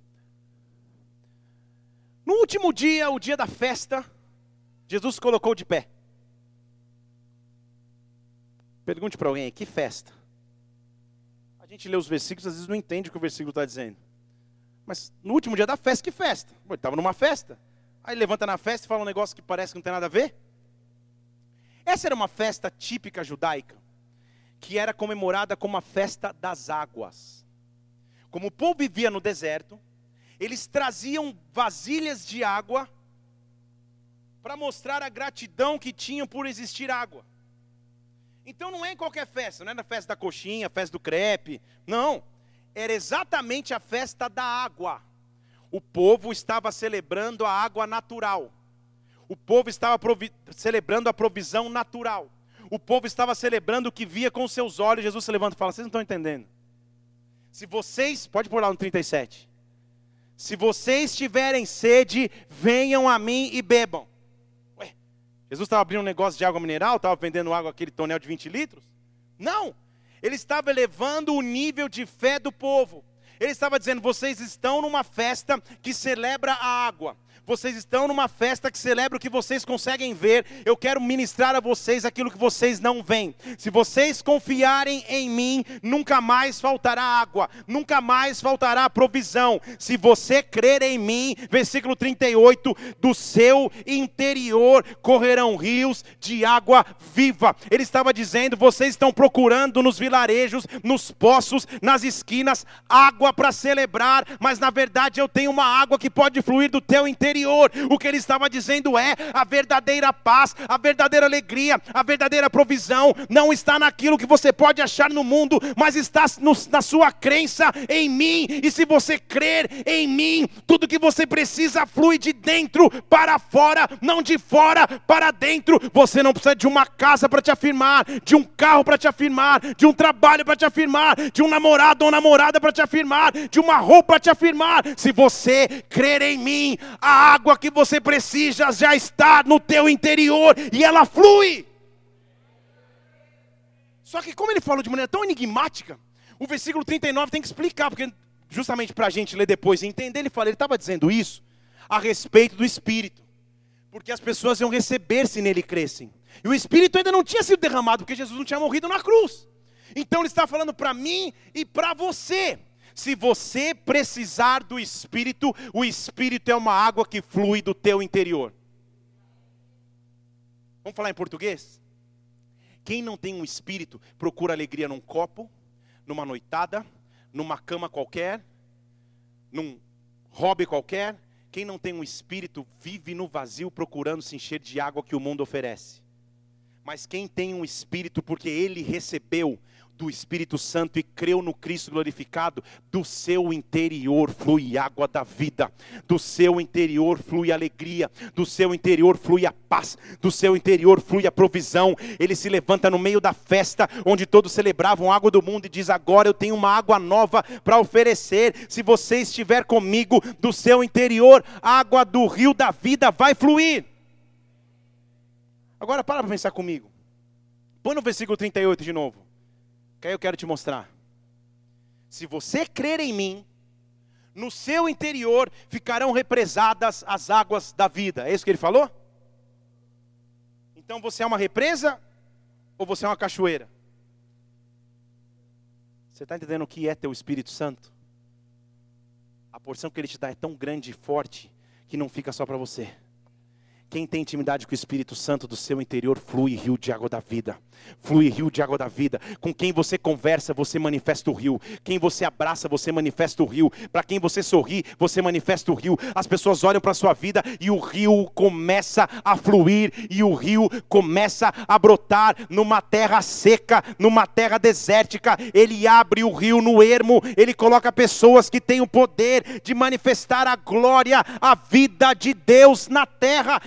No último dia, o dia da festa, Jesus colocou de pé. Pergunte para alguém, que festa? A gente lê os versículos, às vezes não entende o que o versículo está dizendo. Mas no último dia da festa, que festa? Ele estava numa festa. Aí levanta na festa e fala um negócio que parece que não tem nada a ver. Essa era uma festa típica judaica, que era comemorada como a festa das águas. Como o povo vivia no deserto, eles traziam vasilhas de água para mostrar a gratidão que tinham por existir água. Então não é em qualquer festa, não é na festa da coxinha, festa do crepe, não. Era exatamente a festa da água. O povo estava celebrando a água natural. O povo estava celebrando a provisão natural. O povo estava celebrando o que via com seus olhos. Jesus se levanta e fala: Vocês não estão entendendo. Se vocês, pode pôr lá no 37. Se vocês tiverem sede, venham a mim e bebam. Ué, Jesus estava abrindo um negócio de água mineral, estava vendendo água aquele tonel de 20 litros? Não, ele estava elevando o nível de fé do povo. Ele estava dizendo: vocês estão numa festa que celebra a água vocês estão numa festa que celebra o que vocês conseguem ver, eu quero ministrar a vocês aquilo que vocês não veem. Se vocês confiarem em mim, nunca mais faltará água, nunca mais faltará provisão. Se você crer em mim, versículo 38, do seu interior correrão rios de água viva. Ele estava dizendo: vocês estão procurando nos vilarejos, nos poços, nas esquinas, água para celebrar, mas na verdade eu tenho uma água que pode fluir do teu interior. O que ele estava dizendo é: a verdadeira paz, a verdadeira alegria, a verdadeira provisão não está naquilo que você pode achar no mundo, mas está no, na sua crença em mim. E se você crer em mim, tudo que você precisa flui de dentro para fora, não de fora para dentro. Você não precisa de uma casa para te afirmar, de um carro para te afirmar, de um trabalho para te afirmar, de um namorado ou namorada para te afirmar, de uma roupa para te afirmar. Se você crer em mim, a água que você precisa já está no teu interior e ela flui. Só que como ele falou de maneira tão enigmática, o versículo 39 tem que explicar, porque justamente para a gente ler depois e entender, ele fala, ele estava dizendo isso a respeito do Espírito, porque as pessoas iam receber se nele crescem. E o Espírito ainda não tinha sido derramado, porque Jesus não tinha morrido na cruz. Então ele está falando para mim e para você. Se você precisar do Espírito, o Espírito é uma água que flui do teu interior. Vamos falar em português? Quem não tem um Espírito procura alegria num copo, numa noitada, numa cama qualquer, num hobby qualquer. Quem não tem um Espírito vive no vazio procurando se encher de água que o mundo oferece. Mas quem tem um Espírito, porque ele recebeu do Espírito Santo e creu no Cristo glorificado, do seu interior flui água da vida, do seu interior flui alegria, do seu interior flui a paz, do seu interior flui a provisão. Ele se levanta no meio da festa, onde todos celebravam a água do mundo, e diz: Agora eu tenho uma água nova para oferecer. Se você estiver comigo, do seu interior, água do rio da vida vai fluir. Agora para para pensar comigo. Põe no versículo 38 de novo. Que eu quero te mostrar. Se você crer em mim, no seu interior ficarão represadas as águas da vida. É isso que ele falou? Então você é uma represa ou você é uma cachoeira? Você está entendendo o que é teu Espírito Santo? A porção que ele te dá é tão grande e forte que não fica só para você. Quem tem intimidade com o Espírito Santo do seu interior flui rio de água da vida. Flui rio de água da vida. Com quem você conversa, você manifesta o rio. Quem você abraça, você manifesta o rio. Para quem você sorri, você manifesta o rio. As pessoas olham para a sua vida e o rio começa a fluir e o rio começa a brotar numa terra seca, numa terra desértica. Ele abre o rio no ermo, ele coloca pessoas que têm o poder de manifestar a glória, a vida de Deus na terra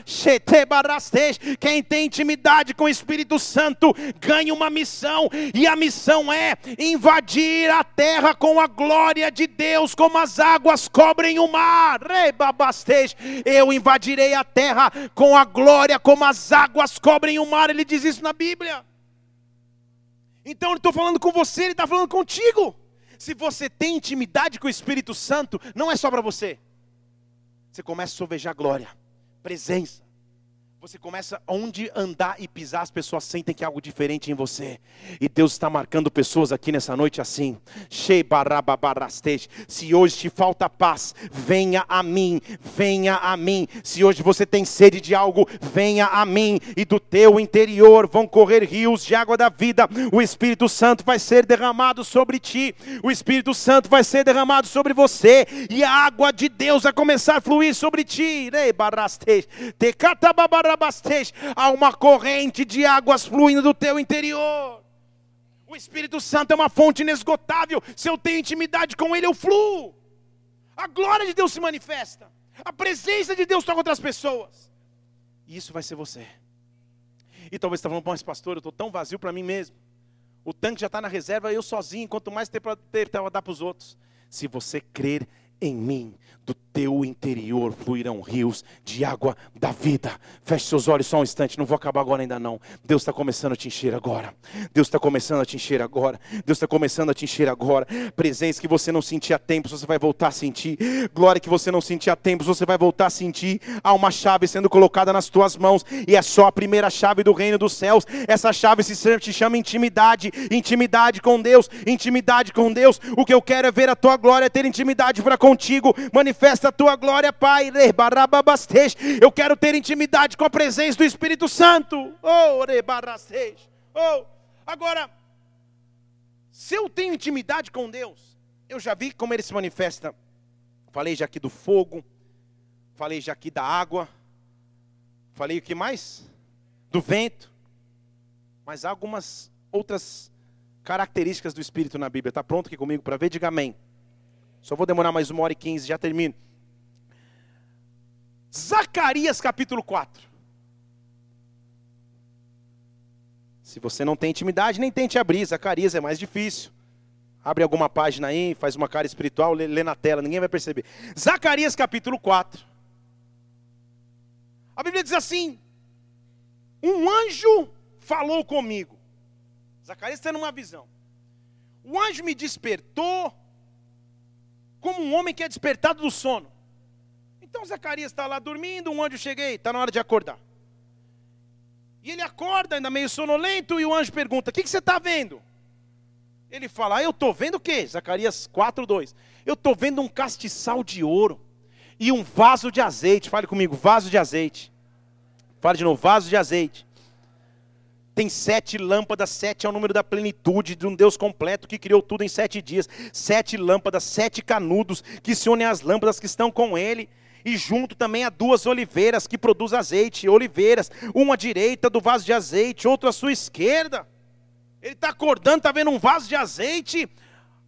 quem tem intimidade com o Espírito Santo ganha uma missão, e a missão é invadir a terra com a glória de Deus, como as águas cobrem o mar. Eu invadirei a terra com a glória, como as águas cobrem o mar. Ele diz isso na Bíblia. Então, ele estou falando com você, ele está falando contigo. Se você tem intimidade com o Espírito Santo, não é só para você. Você começa a sovejar glória presença. Você começa onde andar e pisar, as pessoas sentem que há algo diferente em você. E Deus está marcando pessoas aqui nessa noite assim. Se hoje te falta paz, venha a mim, venha a mim. Se hoje você tem sede de algo, venha a mim. E do teu interior vão correr rios de água da vida. O Espírito Santo vai ser derramado sobre ti. O Espírito Santo vai ser derramado sobre você. E a água de Deus vai começar a fluir sobre ti. Te há uma corrente de águas fluindo do teu interior. O Espírito Santo é uma fonte inesgotável. Se eu tenho intimidade com Ele, eu fluo. A glória de Deus se manifesta. A presença de Deus toca outras pessoas. E isso vai ser você. E talvez você está falando, mas pastor, eu estou tão vazio para mim mesmo. O tanque já está na reserva, eu sozinho, quanto mais ter para dar para os outros. Se você crer em mim, do teu interior fluirão rios de água da vida. Feche seus olhos só um instante, não vou acabar agora ainda não. Deus está começando a te encher agora. Deus está começando a te encher agora. Deus está começando a te encher agora. Presença que você não sentia tempo, você vai voltar a sentir. Glória que você não sentia tempo, você vai voltar a sentir. Há uma chave sendo colocada nas tuas mãos e é só a primeira chave do reino dos céus. Essa chave se chama intimidade, intimidade com Deus, intimidade com Deus. O que eu quero é ver a tua glória, ter intimidade para contigo. Manifesta a tua glória, Pai. Eu quero ter intimidade com a presença do Espírito Santo. Oh, oh. Agora, se eu tenho intimidade com Deus, eu já vi como ele se manifesta. Falei já aqui do fogo, falei já aqui da água, falei o que mais? Do vento. Mas há algumas outras características do Espírito na Bíblia. Está pronto aqui comigo para ver? Diga amém. Só vou demorar mais uma hora e quinze, já termino. Zacarias capítulo 4. Se você não tem intimidade, nem tente abrir. Zacarias é mais difícil. Abre alguma página aí, faz uma cara espiritual, lê, lê na tela, ninguém vai perceber. Zacarias capítulo 4. A Bíblia diz assim: Um anjo falou comigo. Zacarias está numa visão. O anjo me despertou como um homem que é despertado do sono. Então Zacarias está lá dormindo, um anjo cheguei, está na hora de acordar. E ele acorda, ainda meio sonolento, e o anjo pergunta: O que, que você está vendo? Ele fala: ah, Eu estou vendo o quê? Zacarias 4, 2. Eu estou vendo um castiçal de ouro e um vaso de azeite. Fale comigo: vaso de azeite. Fale de novo: vaso de azeite. Tem sete lâmpadas, sete é o número da plenitude de um Deus completo que criou tudo em sete dias. Sete lâmpadas, sete canudos que se unem às lâmpadas que estão com ele e junto também há duas oliveiras que produzem azeite, oliveiras, uma à direita do vaso de azeite, outra à sua esquerda. Ele está acordando, está vendo um vaso de azeite,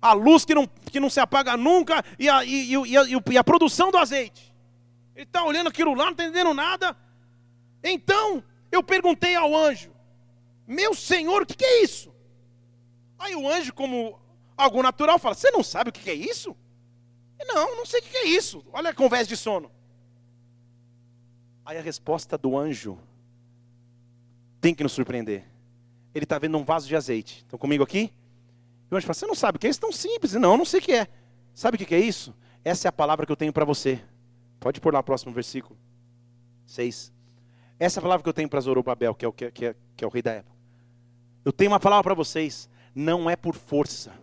a luz que não, que não se apaga nunca e a, e, e, a, e a produção do azeite. Ele está olhando aquilo lá, não está entendendo nada. Então, eu perguntei ao anjo: Meu senhor, o que, que é isso? Aí o anjo, como algo natural, fala: Você não sabe o que, que é isso? Não, não sei o que é isso. Olha a conversa de sono. Aí a resposta do anjo tem que nos surpreender. Ele está vendo um vaso de azeite. Estão comigo aqui? E o anjo fala: Você não sabe o que é isso? Tão simples. Não, não sei o que é. Sabe o que é isso? Essa é a palavra que eu tenho para você. Pode pôr lá o próximo versículo. 6. Essa é a palavra que eu tenho para Zorobabel, que é, o, é, que, é, que é o rei da época. Eu tenho uma palavra para vocês. Não é por força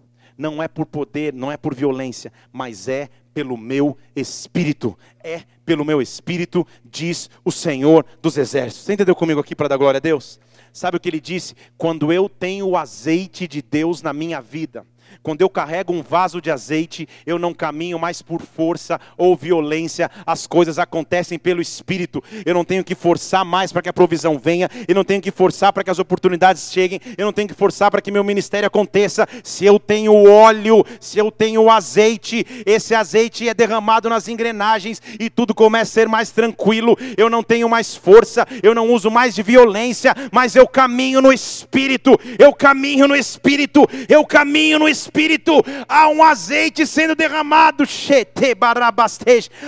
não é por poder, não é por violência, mas é pelo meu espírito. É pelo meu espírito, diz o Senhor dos exércitos. Você entendeu comigo aqui para dar glória a Deus? Sabe o que ele disse? Quando eu tenho o azeite de Deus na minha vida, quando eu carrego um vaso de azeite, eu não caminho mais por força ou violência, as coisas acontecem pelo Espírito. Eu não tenho que forçar mais para que a provisão venha, eu não tenho que forçar para que as oportunidades cheguem, eu não tenho que forçar para que meu ministério aconteça. Se eu tenho óleo, se eu tenho azeite, esse azeite é derramado nas engrenagens e tudo começa a ser mais tranquilo. Eu não tenho mais força, eu não uso mais de violência, mas eu caminho no Espírito, eu caminho no Espírito, eu caminho no Espírito Espírito, há um azeite sendo derramado,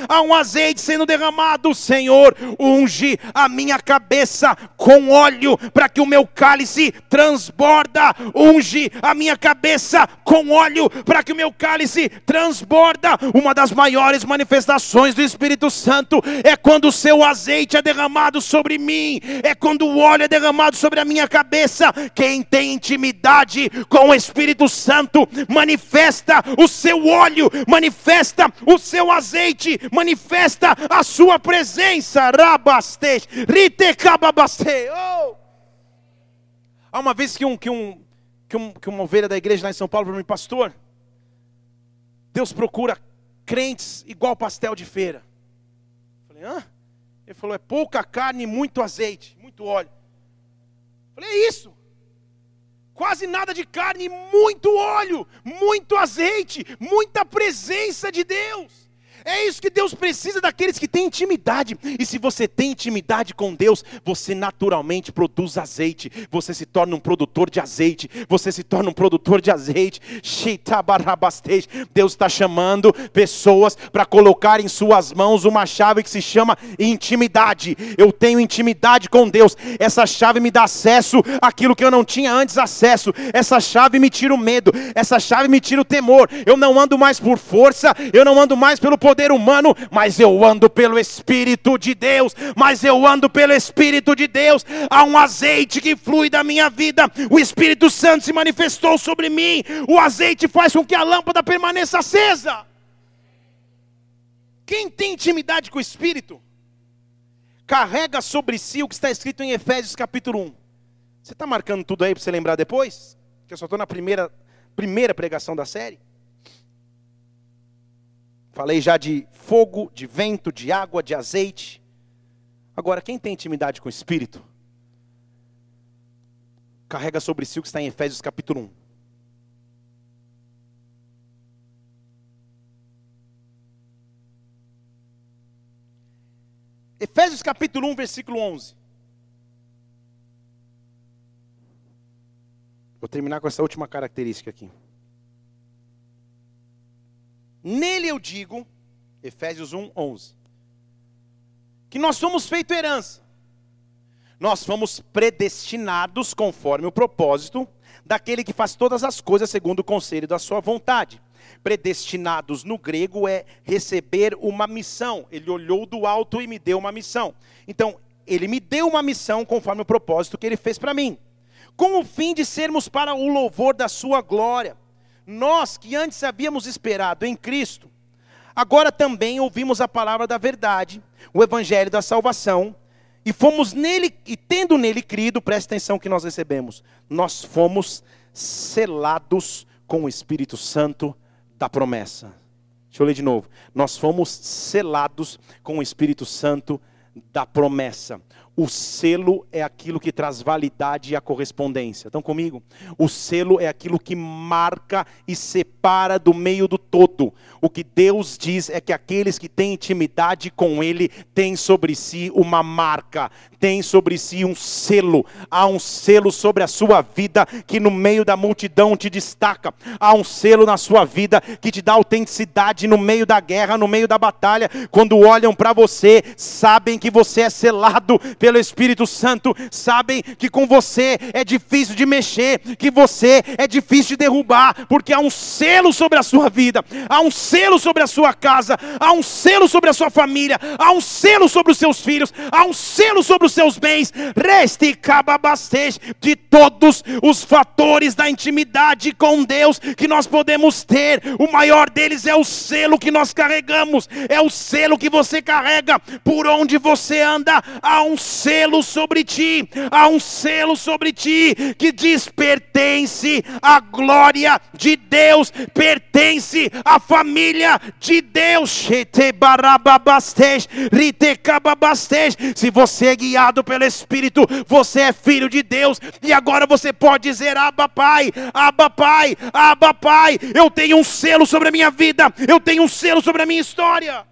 há um azeite sendo derramado, Senhor, unge a minha cabeça com óleo, para que o meu cálice transborda, unge a minha cabeça com óleo, para que o meu cálice transborda. Uma das maiores manifestações do Espírito Santo é quando o seu azeite é derramado sobre mim, é quando o óleo é derramado sobre a minha cabeça. Quem tem intimidade com o Espírito Santo, manifesta o seu óleo, manifesta o seu azeite, manifesta a sua presença. Rabastej, ritecababaste. Oh! Há uma vez que um, que um, que, um, que uma ovelha da igreja lá em São Paulo para mim, pastor, Deus procura crentes igual pastel de feira. Eu falei, hã? Ele falou, é pouca carne, muito azeite, muito óleo. Eu falei, é isso quase nada de carne, muito óleo, muito azeite, muita presença de Deus. É isso que Deus precisa daqueles que têm intimidade. E se você tem intimidade com Deus, você naturalmente produz azeite. Você se torna um produtor de azeite. Você se torna um produtor de azeite. Deus está chamando pessoas para colocar em suas mãos uma chave que se chama intimidade. Eu tenho intimidade com Deus. Essa chave me dá acesso àquilo que eu não tinha antes acesso. Essa chave me tira o medo. Essa chave me tira o temor. Eu não ando mais por força. Eu não ando mais pelo poder poder humano, mas eu ando pelo Espírito de Deus, mas eu ando pelo Espírito de Deus. Há um azeite que flui da minha vida, o Espírito Santo se manifestou sobre mim, o azeite faz com que a lâmpada permaneça acesa. Quem tem intimidade com o Espírito, carrega sobre si o que está escrito em Efésios capítulo 1. Você está marcando tudo aí para você lembrar depois? Que eu só estou na primeira, primeira pregação da série. Falei já de fogo, de vento, de água, de azeite. Agora, quem tem intimidade com o Espírito, carrega sobre si o que está em Efésios capítulo 1. Efésios capítulo 1, versículo 11. Vou terminar com essa última característica aqui. Nele eu digo, Efésios 1, 11, que nós somos feito herança. Nós fomos predestinados conforme o propósito daquele que faz todas as coisas segundo o conselho da sua vontade predestinados no grego é receber uma missão. Ele olhou do alto e me deu uma missão. Então, ele me deu uma missão conforme o propósito que ele fez para mim, com o fim de sermos para o louvor da sua glória. Nós que antes havíamos esperado em Cristo, agora também ouvimos a palavra da verdade, o evangelho da salvação, e fomos nele, e tendo nele crido, presta atenção que nós recebemos, nós fomos selados com o Espírito Santo da promessa. Deixa eu ler de novo. Nós fomos selados com o Espírito Santo da promessa. O selo é aquilo que traz validade e a correspondência. Estão comigo? O selo é aquilo que marca e separa do meio do todo. O que Deus diz é que aqueles que têm intimidade com Ele têm sobre si uma marca, têm sobre si um selo. Há um selo sobre a sua vida que no meio da multidão te destaca. Há um selo na sua vida que te dá autenticidade no meio da guerra, no meio da batalha. Quando olham para você, sabem que você é selado pelo Espírito Santo, sabem que com você é difícil de mexer, que você é difícil de derrubar, porque há um selo sobre a sua vida, há um selo sobre a sua casa, há um selo sobre a sua família, há um selo sobre os seus filhos, há um selo sobre os seus bens, reste cababastej de todos os fatores da intimidade com Deus que nós podemos ter. O maior deles é o selo que nós carregamos, é o selo que você carrega por onde você anda. Há um selo sobre ti, há um selo sobre ti que diz: pertence à glória de Deus, pertence à família de Deus. Se você é guiado pelo Espírito, você é filho de Deus, e agora você pode dizer: Abba Pai, Abba Pai, Abba Pai, eu tenho um selo sobre a minha vida, eu tenho um selo sobre a minha história.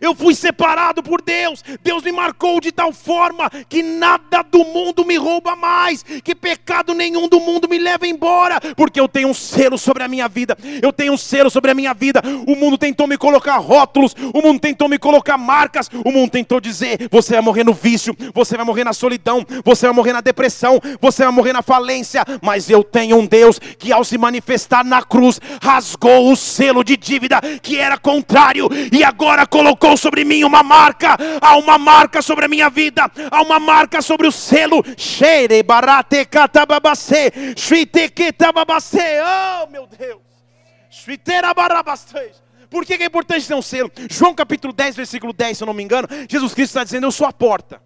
Eu fui separado por Deus. Deus me marcou de tal forma que nada do mundo me rouba mais, que pecado nenhum do mundo me leva embora, porque eu tenho um selo sobre a minha vida. Eu tenho um selo sobre a minha vida. O mundo tentou me colocar rótulos, o mundo tentou me colocar marcas, o mundo tentou dizer: você vai morrer no vício, você vai morrer na solidão, você vai morrer na depressão, você vai morrer na falência. Mas eu tenho um Deus que, ao se manifestar na cruz, rasgou o selo de dívida que era contrário e agora colocou colocou sobre mim uma marca, há uma marca sobre a minha vida, há uma marca sobre o selo. Oh, meu Deus. Por que é importante ter um selo? João capítulo 10, versículo 10, se eu não me engano, Jesus Cristo está dizendo: Eu sou a porta.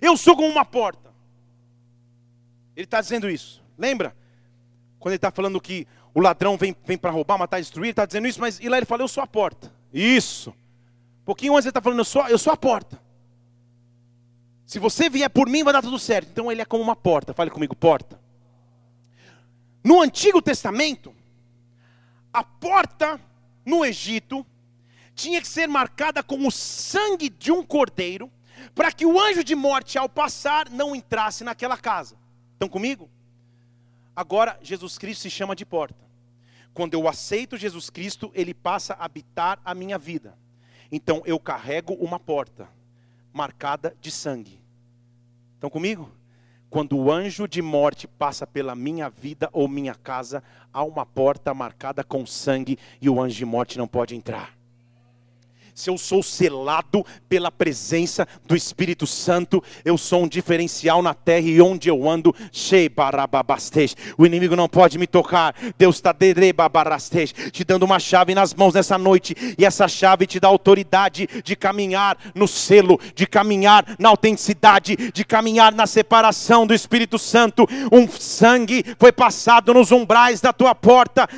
Eu sou como uma porta. Ele está dizendo isso. Lembra? Quando ele está falando que o ladrão vem, vem para roubar, matar, destruir, está dizendo isso, mas e lá ele fala: Eu sou a porta. Isso pouquinho antes ele está falando, eu sou, eu sou a porta. Se você vier por mim, vai dar tudo certo. Então ele é como uma porta. Fale comigo, porta. No Antigo Testamento, a porta no Egito tinha que ser marcada com o sangue de um cordeiro, para que o anjo de morte, ao passar, não entrasse naquela casa. Estão comigo? Agora, Jesus Cristo se chama de porta. Quando eu aceito Jesus Cristo, ele passa a habitar a minha vida. Então eu carrego uma porta marcada de sangue. Estão comigo? Quando o anjo de morte passa pela minha vida ou minha casa, há uma porta marcada com sangue e o anjo de morte não pode entrar. Se eu sou selado pela presença do Espírito Santo, eu sou um diferencial na terra e onde eu ando, o inimigo não pode me tocar. Deus está te dando uma chave nas mãos nessa noite, e essa chave te dá autoridade de caminhar no selo, de caminhar na autenticidade, de caminhar na separação do Espírito Santo. Um sangue foi passado nos umbrais da tua porta,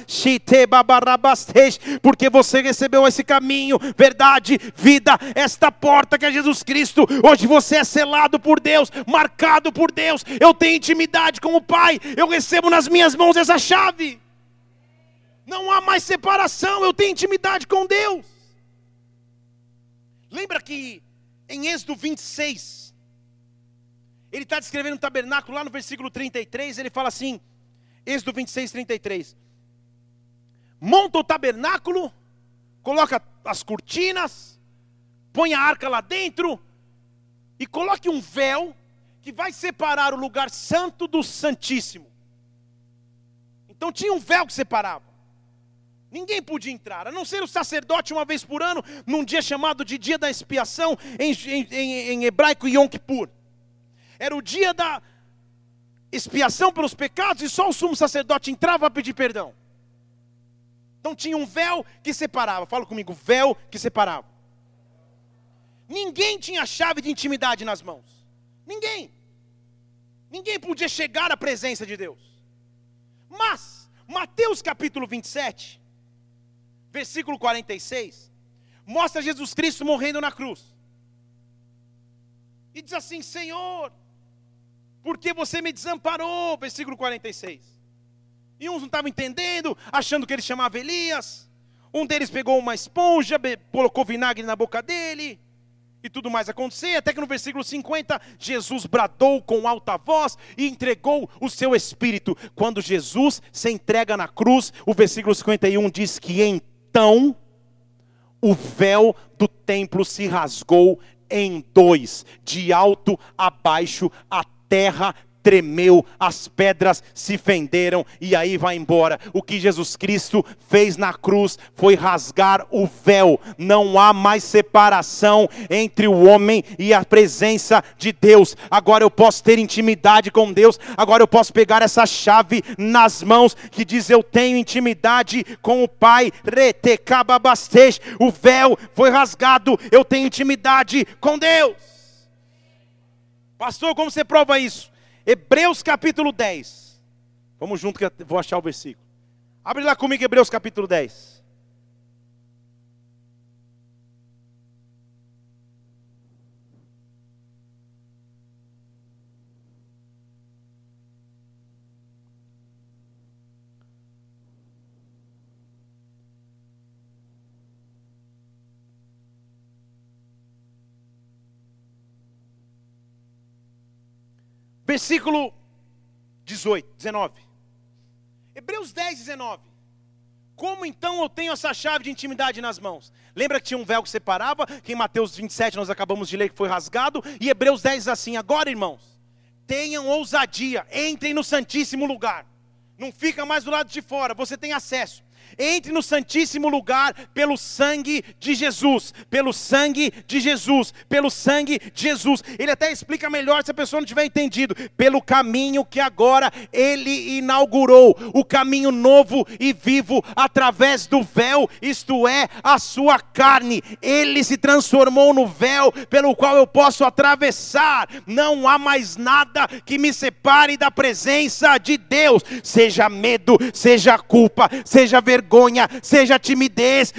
porque você recebeu esse caminho, verdade verdade, vida, esta porta que é Jesus Cristo. Hoje você é selado por Deus, marcado por Deus. Eu tenho intimidade com o Pai, eu recebo nas minhas mãos essa chave. Não há mais separação, eu tenho intimidade com Deus. Lembra que em Êxodo 26, ele está descrevendo o tabernáculo lá no versículo 33, ele fala assim, Êxodo 26, 33. Monta o tabernáculo coloca as cortinas, põe a arca lá dentro e coloque um véu que vai separar o lugar santo do santíssimo. Então tinha um véu que separava. Ninguém podia entrar, a não ser o sacerdote uma vez por ano, num dia chamado de dia da expiação, em, em, em hebraico Yom Kippur. Era o dia da expiação pelos pecados e só o sumo sacerdote entrava a pedir perdão. Então tinha um véu que separava. Fala comigo, véu que separava. Ninguém tinha chave de intimidade nas mãos. Ninguém. Ninguém podia chegar à presença de Deus. Mas, Mateus capítulo 27, versículo 46, mostra Jesus Cristo morrendo na cruz. E diz assim: Senhor, por que você me desamparou? Versículo 46. E uns não estavam entendendo, achando que ele chamava Elias. Um deles pegou uma esponja, colocou vinagre na boca dele. E tudo mais aconteceu, até que no versículo 50, Jesus bradou com alta voz e entregou o seu espírito. Quando Jesus se entrega na cruz, o versículo 51 diz que então o véu do templo se rasgou em dois, de alto a baixo, a terra tremeu, as pedras se fenderam e aí vai embora. O que Jesus Cristo fez na cruz foi rasgar o véu. Não há mais separação entre o homem e a presença de Deus. Agora eu posso ter intimidade com Deus. Agora eu posso pegar essa chave nas mãos que diz eu tenho intimidade com o Pai. O véu foi rasgado. Eu tenho intimidade com Deus. Pastor, como você prova isso? Hebreus capítulo 10. Vamos junto que eu vou achar o versículo. Abre lá comigo Hebreus capítulo 10. Versículo 18, 19. Hebreus 10, 19. Como então eu tenho essa chave de intimidade nas mãos? Lembra que tinha um véu que separava, que em Mateus 27 nós acabamos de ler que foi rasgado, e Hebreus 10 diz assim: agora irmãos, tenham ousadia, entrem no Santíssimo lugar, não fica mais do lado de fora, você tem acesso. Entre no Santíssimo Lugar pelo sangue de Jesus, pelo sangue de Jesus, pelo sangue de Jesus. Ele até explica melhor se a pessoa não tiver entendido. Pelo caminho que agora ele inaugurou, o caminho novo e vivo através do véu, isto é, a sua carne. Ele se transformou no véu pelo qual eu posso atravessar. Não há mais nada que me separe da presença de Deus, seja medo, seja culpa, seja vergonha vergonha, seja timidez,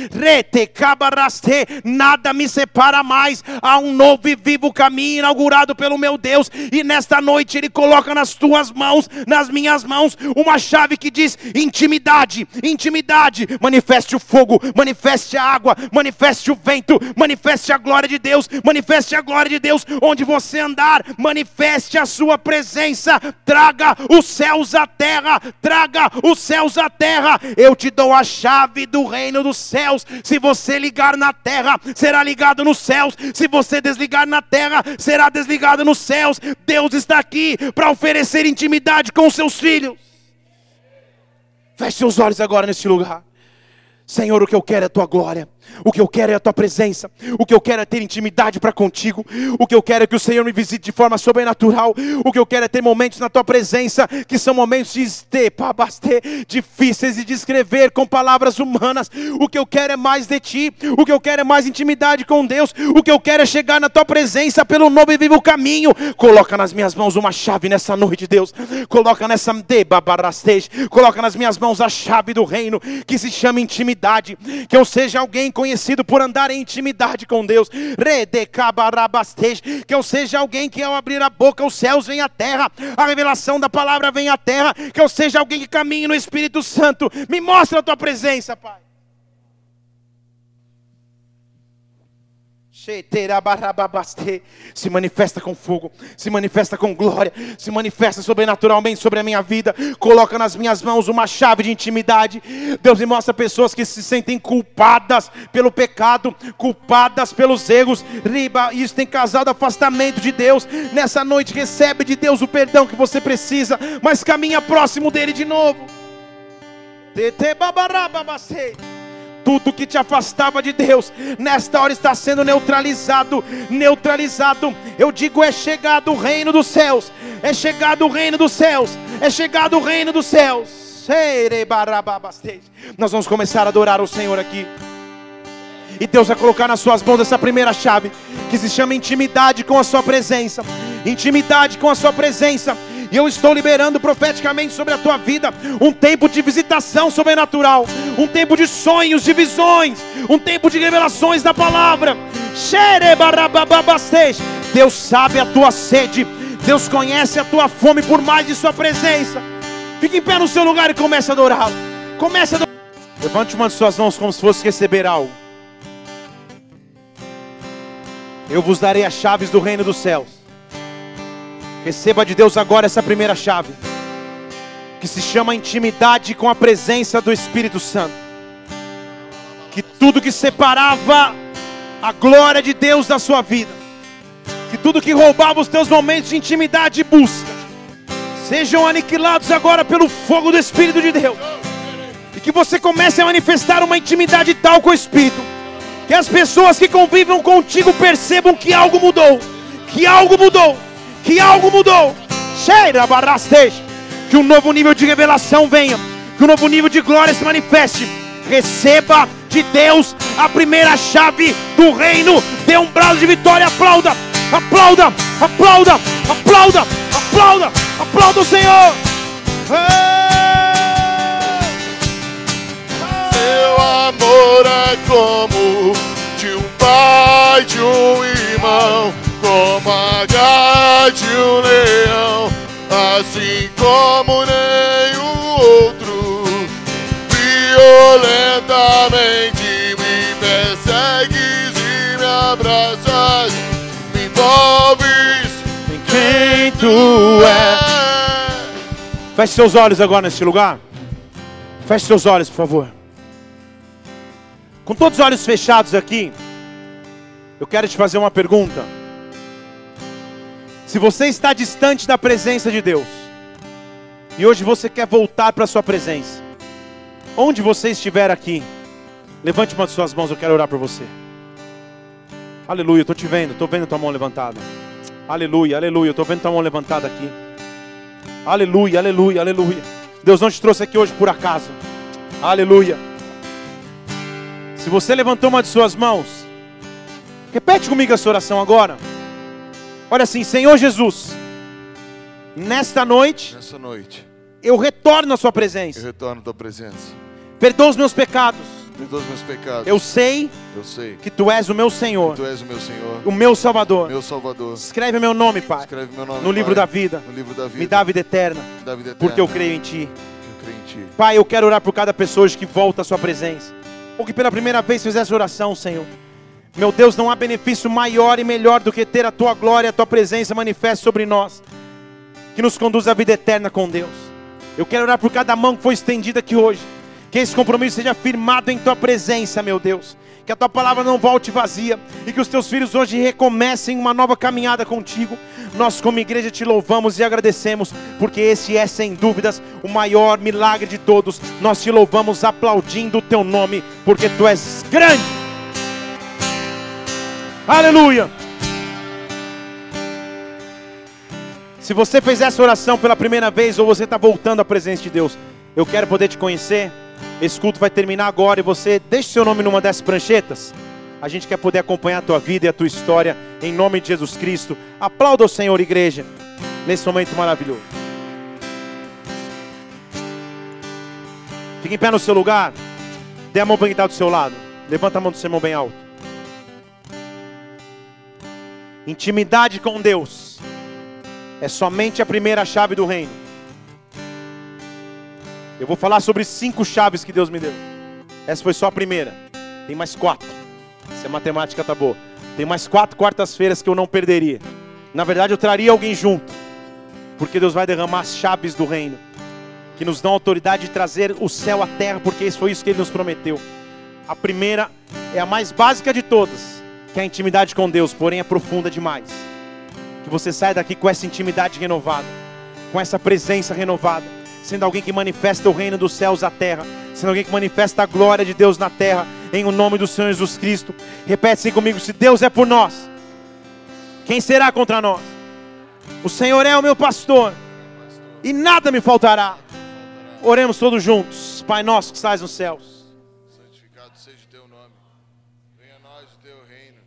nada me separa mais. Há um novo e vivo caminho inaugurado pelo meu Deus, e nesta noite Ele coloca nas tuas mãos, nas minhas mãos, uma chave que diz intimidade, intimidade. Manifeste o fogo, manifeste a água, manifeste o vento, manifeste a glória de Deus, manifeste a glória de Deus onde você andar, manifeste a sua presença, traga os céus à terra, traga os céus à terra. Eu te dou a chave do reino dos céus. Se você ligar na terra, será ligado nos céus. Se você desligar na terra, será desligado nos céus. Deus está aqui para oferecer intimidade com os seus filhos. Feche seus olhos agora nesse lugar. Senhor, o que eu quero é a tua glória. O que eu quero é a tua presença. O que eu quero é ter intimidade para contigo. O que eu quero é que o Senhor me visite de forma sobrenatural. O que eu quero é ter momentos na tua presença que são momentos difíceis de descrever com palavras humanas. O que eu quero é mais de ti. O que eu quero é mais intimidade com Deus. O que eu quero é chegar na tua presença pelo novo e vivo caminho. Coloca nas minhas mãos uma chave nessa noite, Deus. Coloca nessa Coloca nas minhas mãos a chave do reino que se chama intimidade. Que eu seja alguém conhecido por andar em intimidade com Deus. Que eu seja alguém que ao abrir a boca os céus vem à terra, a revelação da palavra vem à terra. Que eu seja alguém que caminhe no Espírito Santo. Me mostra a tua presença, Pai. Se manifesta com fogo, se manifesta com glória, se manifesta sobrenaturalmente sobre a minha vida. Coloca nas minhas mãos uma chave de intimidade. Deus me mostra pessoas que se sentem culpadas pelo pecado, culpadas pelos erros. Riba, isso tem causado afastamento de Deus. Nessa noite recebe de Deus o perdão que você precisa, mas caminha próximo dele de novo. Tete tudo que te afastava de Deus, nesta hora está sendo neutralizado. Neutralizado, eu digo: é chegado o reino dos céus, é chegado o reino dos céus, é chegado o reino dos céus. Nós vamos começar a adorar o Senhor aqui. E Deus vai colocar nas suas mãos essa primeira chave, que se chama intimidade com a sua presença. Intimidade com a sua presença. E eu estou liberando profeticamente sobre a tua vida um tempo de visitação sobrenatural, um tempo de sonhos, de visões, um tempo de revelações da palavra. Deus sabe a tua sede, Deus conhece a tua fome por mais de Sua presença. Fique em pé no seu lugar e comece a adorá-lo. Comece a adorar. Levante uma de suas mãos como se fosse receber algo. Eu vos darei as chaves do reino dos céus. Receba de Deus agora essa primeira chave, que se chama intimidade com a presença do Espírito Santo. Que tudo que separava a glória de Deus da sua vida, que tudo que roubava os teus momentos de intimidade e busca, sejam aniquilados agora pelo fogo do Espírito de Deus. E que você comece a manifestar uma intimidade tal com o Espírito, que as pessoas que convivem contigo percebam que algo mudou, que algo mudou que algo mudou. Cheira barrastej. Que um novo nível de revelação venha. Que um novo nível de glória se manifeste. Receba de Deus a primeira chave do reino. Dê um brado de vitória. Aplauda, aplauda, aplauda, aplauda, aplauda, aplauda o Senhor. Seu amor é como de um pai, de um irmão como a garra de um leão, assim como nenhum outro. Violentamente me persegues e me abraças, me envolves em quem tu és. Feche seus olhos agora neste lugar. Feche seus olhos, por favor. Com todos os olhos fechados aqui, eu quero te fazer uma pergunta. Se você está distante da presença de Deus, e hoje você quer voltar para a sua presença, onde você estiver aqui, levante uma de suas mãos, eu quero orar por você. Aleluia, estou te vendo, estou vendo tua mão levantada. Aleluia, aleluia, estou vendo tua mão levantada aqui. Aleluia, aleluia, aleluia. Deus não te trouxe aqui hoje por acaso. Aleluia. Se você levantou uma de suas mãos, repete comigo essa oração agora. Olha assim, Senhor Jesus, nesta noite, nessa noite, eu retorno à sua presença. Eu retorno à tua presença. Perdoa os meus pecados. Perdoa os meus pecados. Eu sei, eu sei que tu és o meu Senhor. tu és o meu Senhor. O meu Salvador. Meu Salvador. Escreve meu nome, Pai. Escreve meu nome, no livro pai, da vida. No livro da vida. Me dá vida eterna. Me dá vida eterna. Porque eu creio em ti. Eu creio em ti. Pai, eu quero orar por cada pessoa hoje que volta à sua presença. Ou que pela primeira vez fez essa oração, Senhor. Meu Deus, não há benefício maior e melhor do que ter a tua glória, a tua presença manifesta sobre nós, que nos conduz à vida eterna com Deus. Eu quero orar por cada mão que foi estendida aqui hoje, que esse compromisso seja firmado em tua presença, meu Deus. Que a tua palavra não volte vazia e que os teus filhos hoje recomecem uma nova caminhada contigo. Nós, como igreja, te louvamos e agradecemos, porque esse é, sem dúvidas, o maior milagre de todos. Nós te louvamos aplaudindo o teu nome, porque tu és grande Aleluia. Se você fez essa oração pela primeira vez ou você está voltando à presença de Deus, eu quero poder te conhecer. Esse culto vai terminar agora e você deixe seu nome numa dessas pranchetas. A gente quer poder acompanhar a tua vida e a tua história em nome de Jesus Cristo. Aplauda o Senhor, igreja, nesse momento maravilhoso. Fique em pé no seu lugar. Dê a mão para quem está do seu lado. Levanta a mão do seu irmão bem alto. Intimidade com Deus é somente a primeira chave do reino. Eu vou falar sobre cinco chaves que Deus me deu. Essa foi só a primeira. Tem mais quatro. Se a matemática tá boa. Tem mais quatro quartas-feiras que eu não perderia. Na verdade, eu traria alguém junto. Porque Deus vai derramar as chaves do reino. Que nos dão autoridade de trazer o céu à terra. Porque isso foi isso que Ele nos prometeu. A primeira é a mais básica de todas. Que a intimidade com Deus. Porém, é profunda demais. Que você saia daqui com essa intimidade renovada. Com essa presença renovada. Sendo alguém que manifesta o reino dos céus à terra. Sendo alguém que manifesta a glória de Deus na terra em o nome do Senhor Jesus Cristo. Repete assim comigo: se Deus é por nós, quem será contra nós? O Senhor é o meu pastor, e nada me faltará. Oremos todos juntos, Pai nosso que estás nos céus. Santificado seja o teu nome. Venha a nós o teu reino.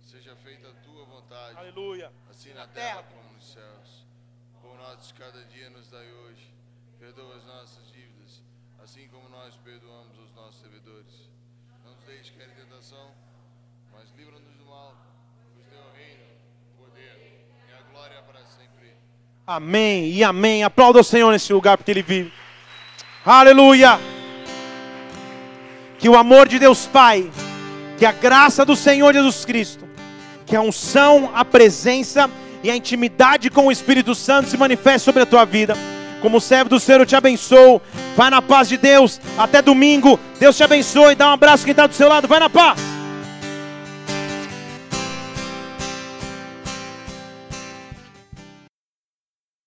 Seja feita a tua vontade. Aleluia. Assim na terra terra como nos céus. Pão nosso de cada dia nos dai hoje. Perdoa as nossas dívidas, assim como nós perdoamos os nossos devedores. Não nos deixe cair em tentação, mas livra-nos do mal. Pois teu reino, o poder e a glória para sempre. Amém e amém. Aplauda o Senhor nesse lugar porque Ele vive. Aleluia. Que o amor de Deus Pai, que a graça do Senhor Jesus Cristo, que a unção, a presença e a intimidade com o Espírito Santo se manifeste sobre a tua vida. Como servo do Senhor, eu te abençoo. Vai na paz de Deus. Até domingo. Deus te abençoe. Dá um abraço quem está do seu lado. Vai na paz.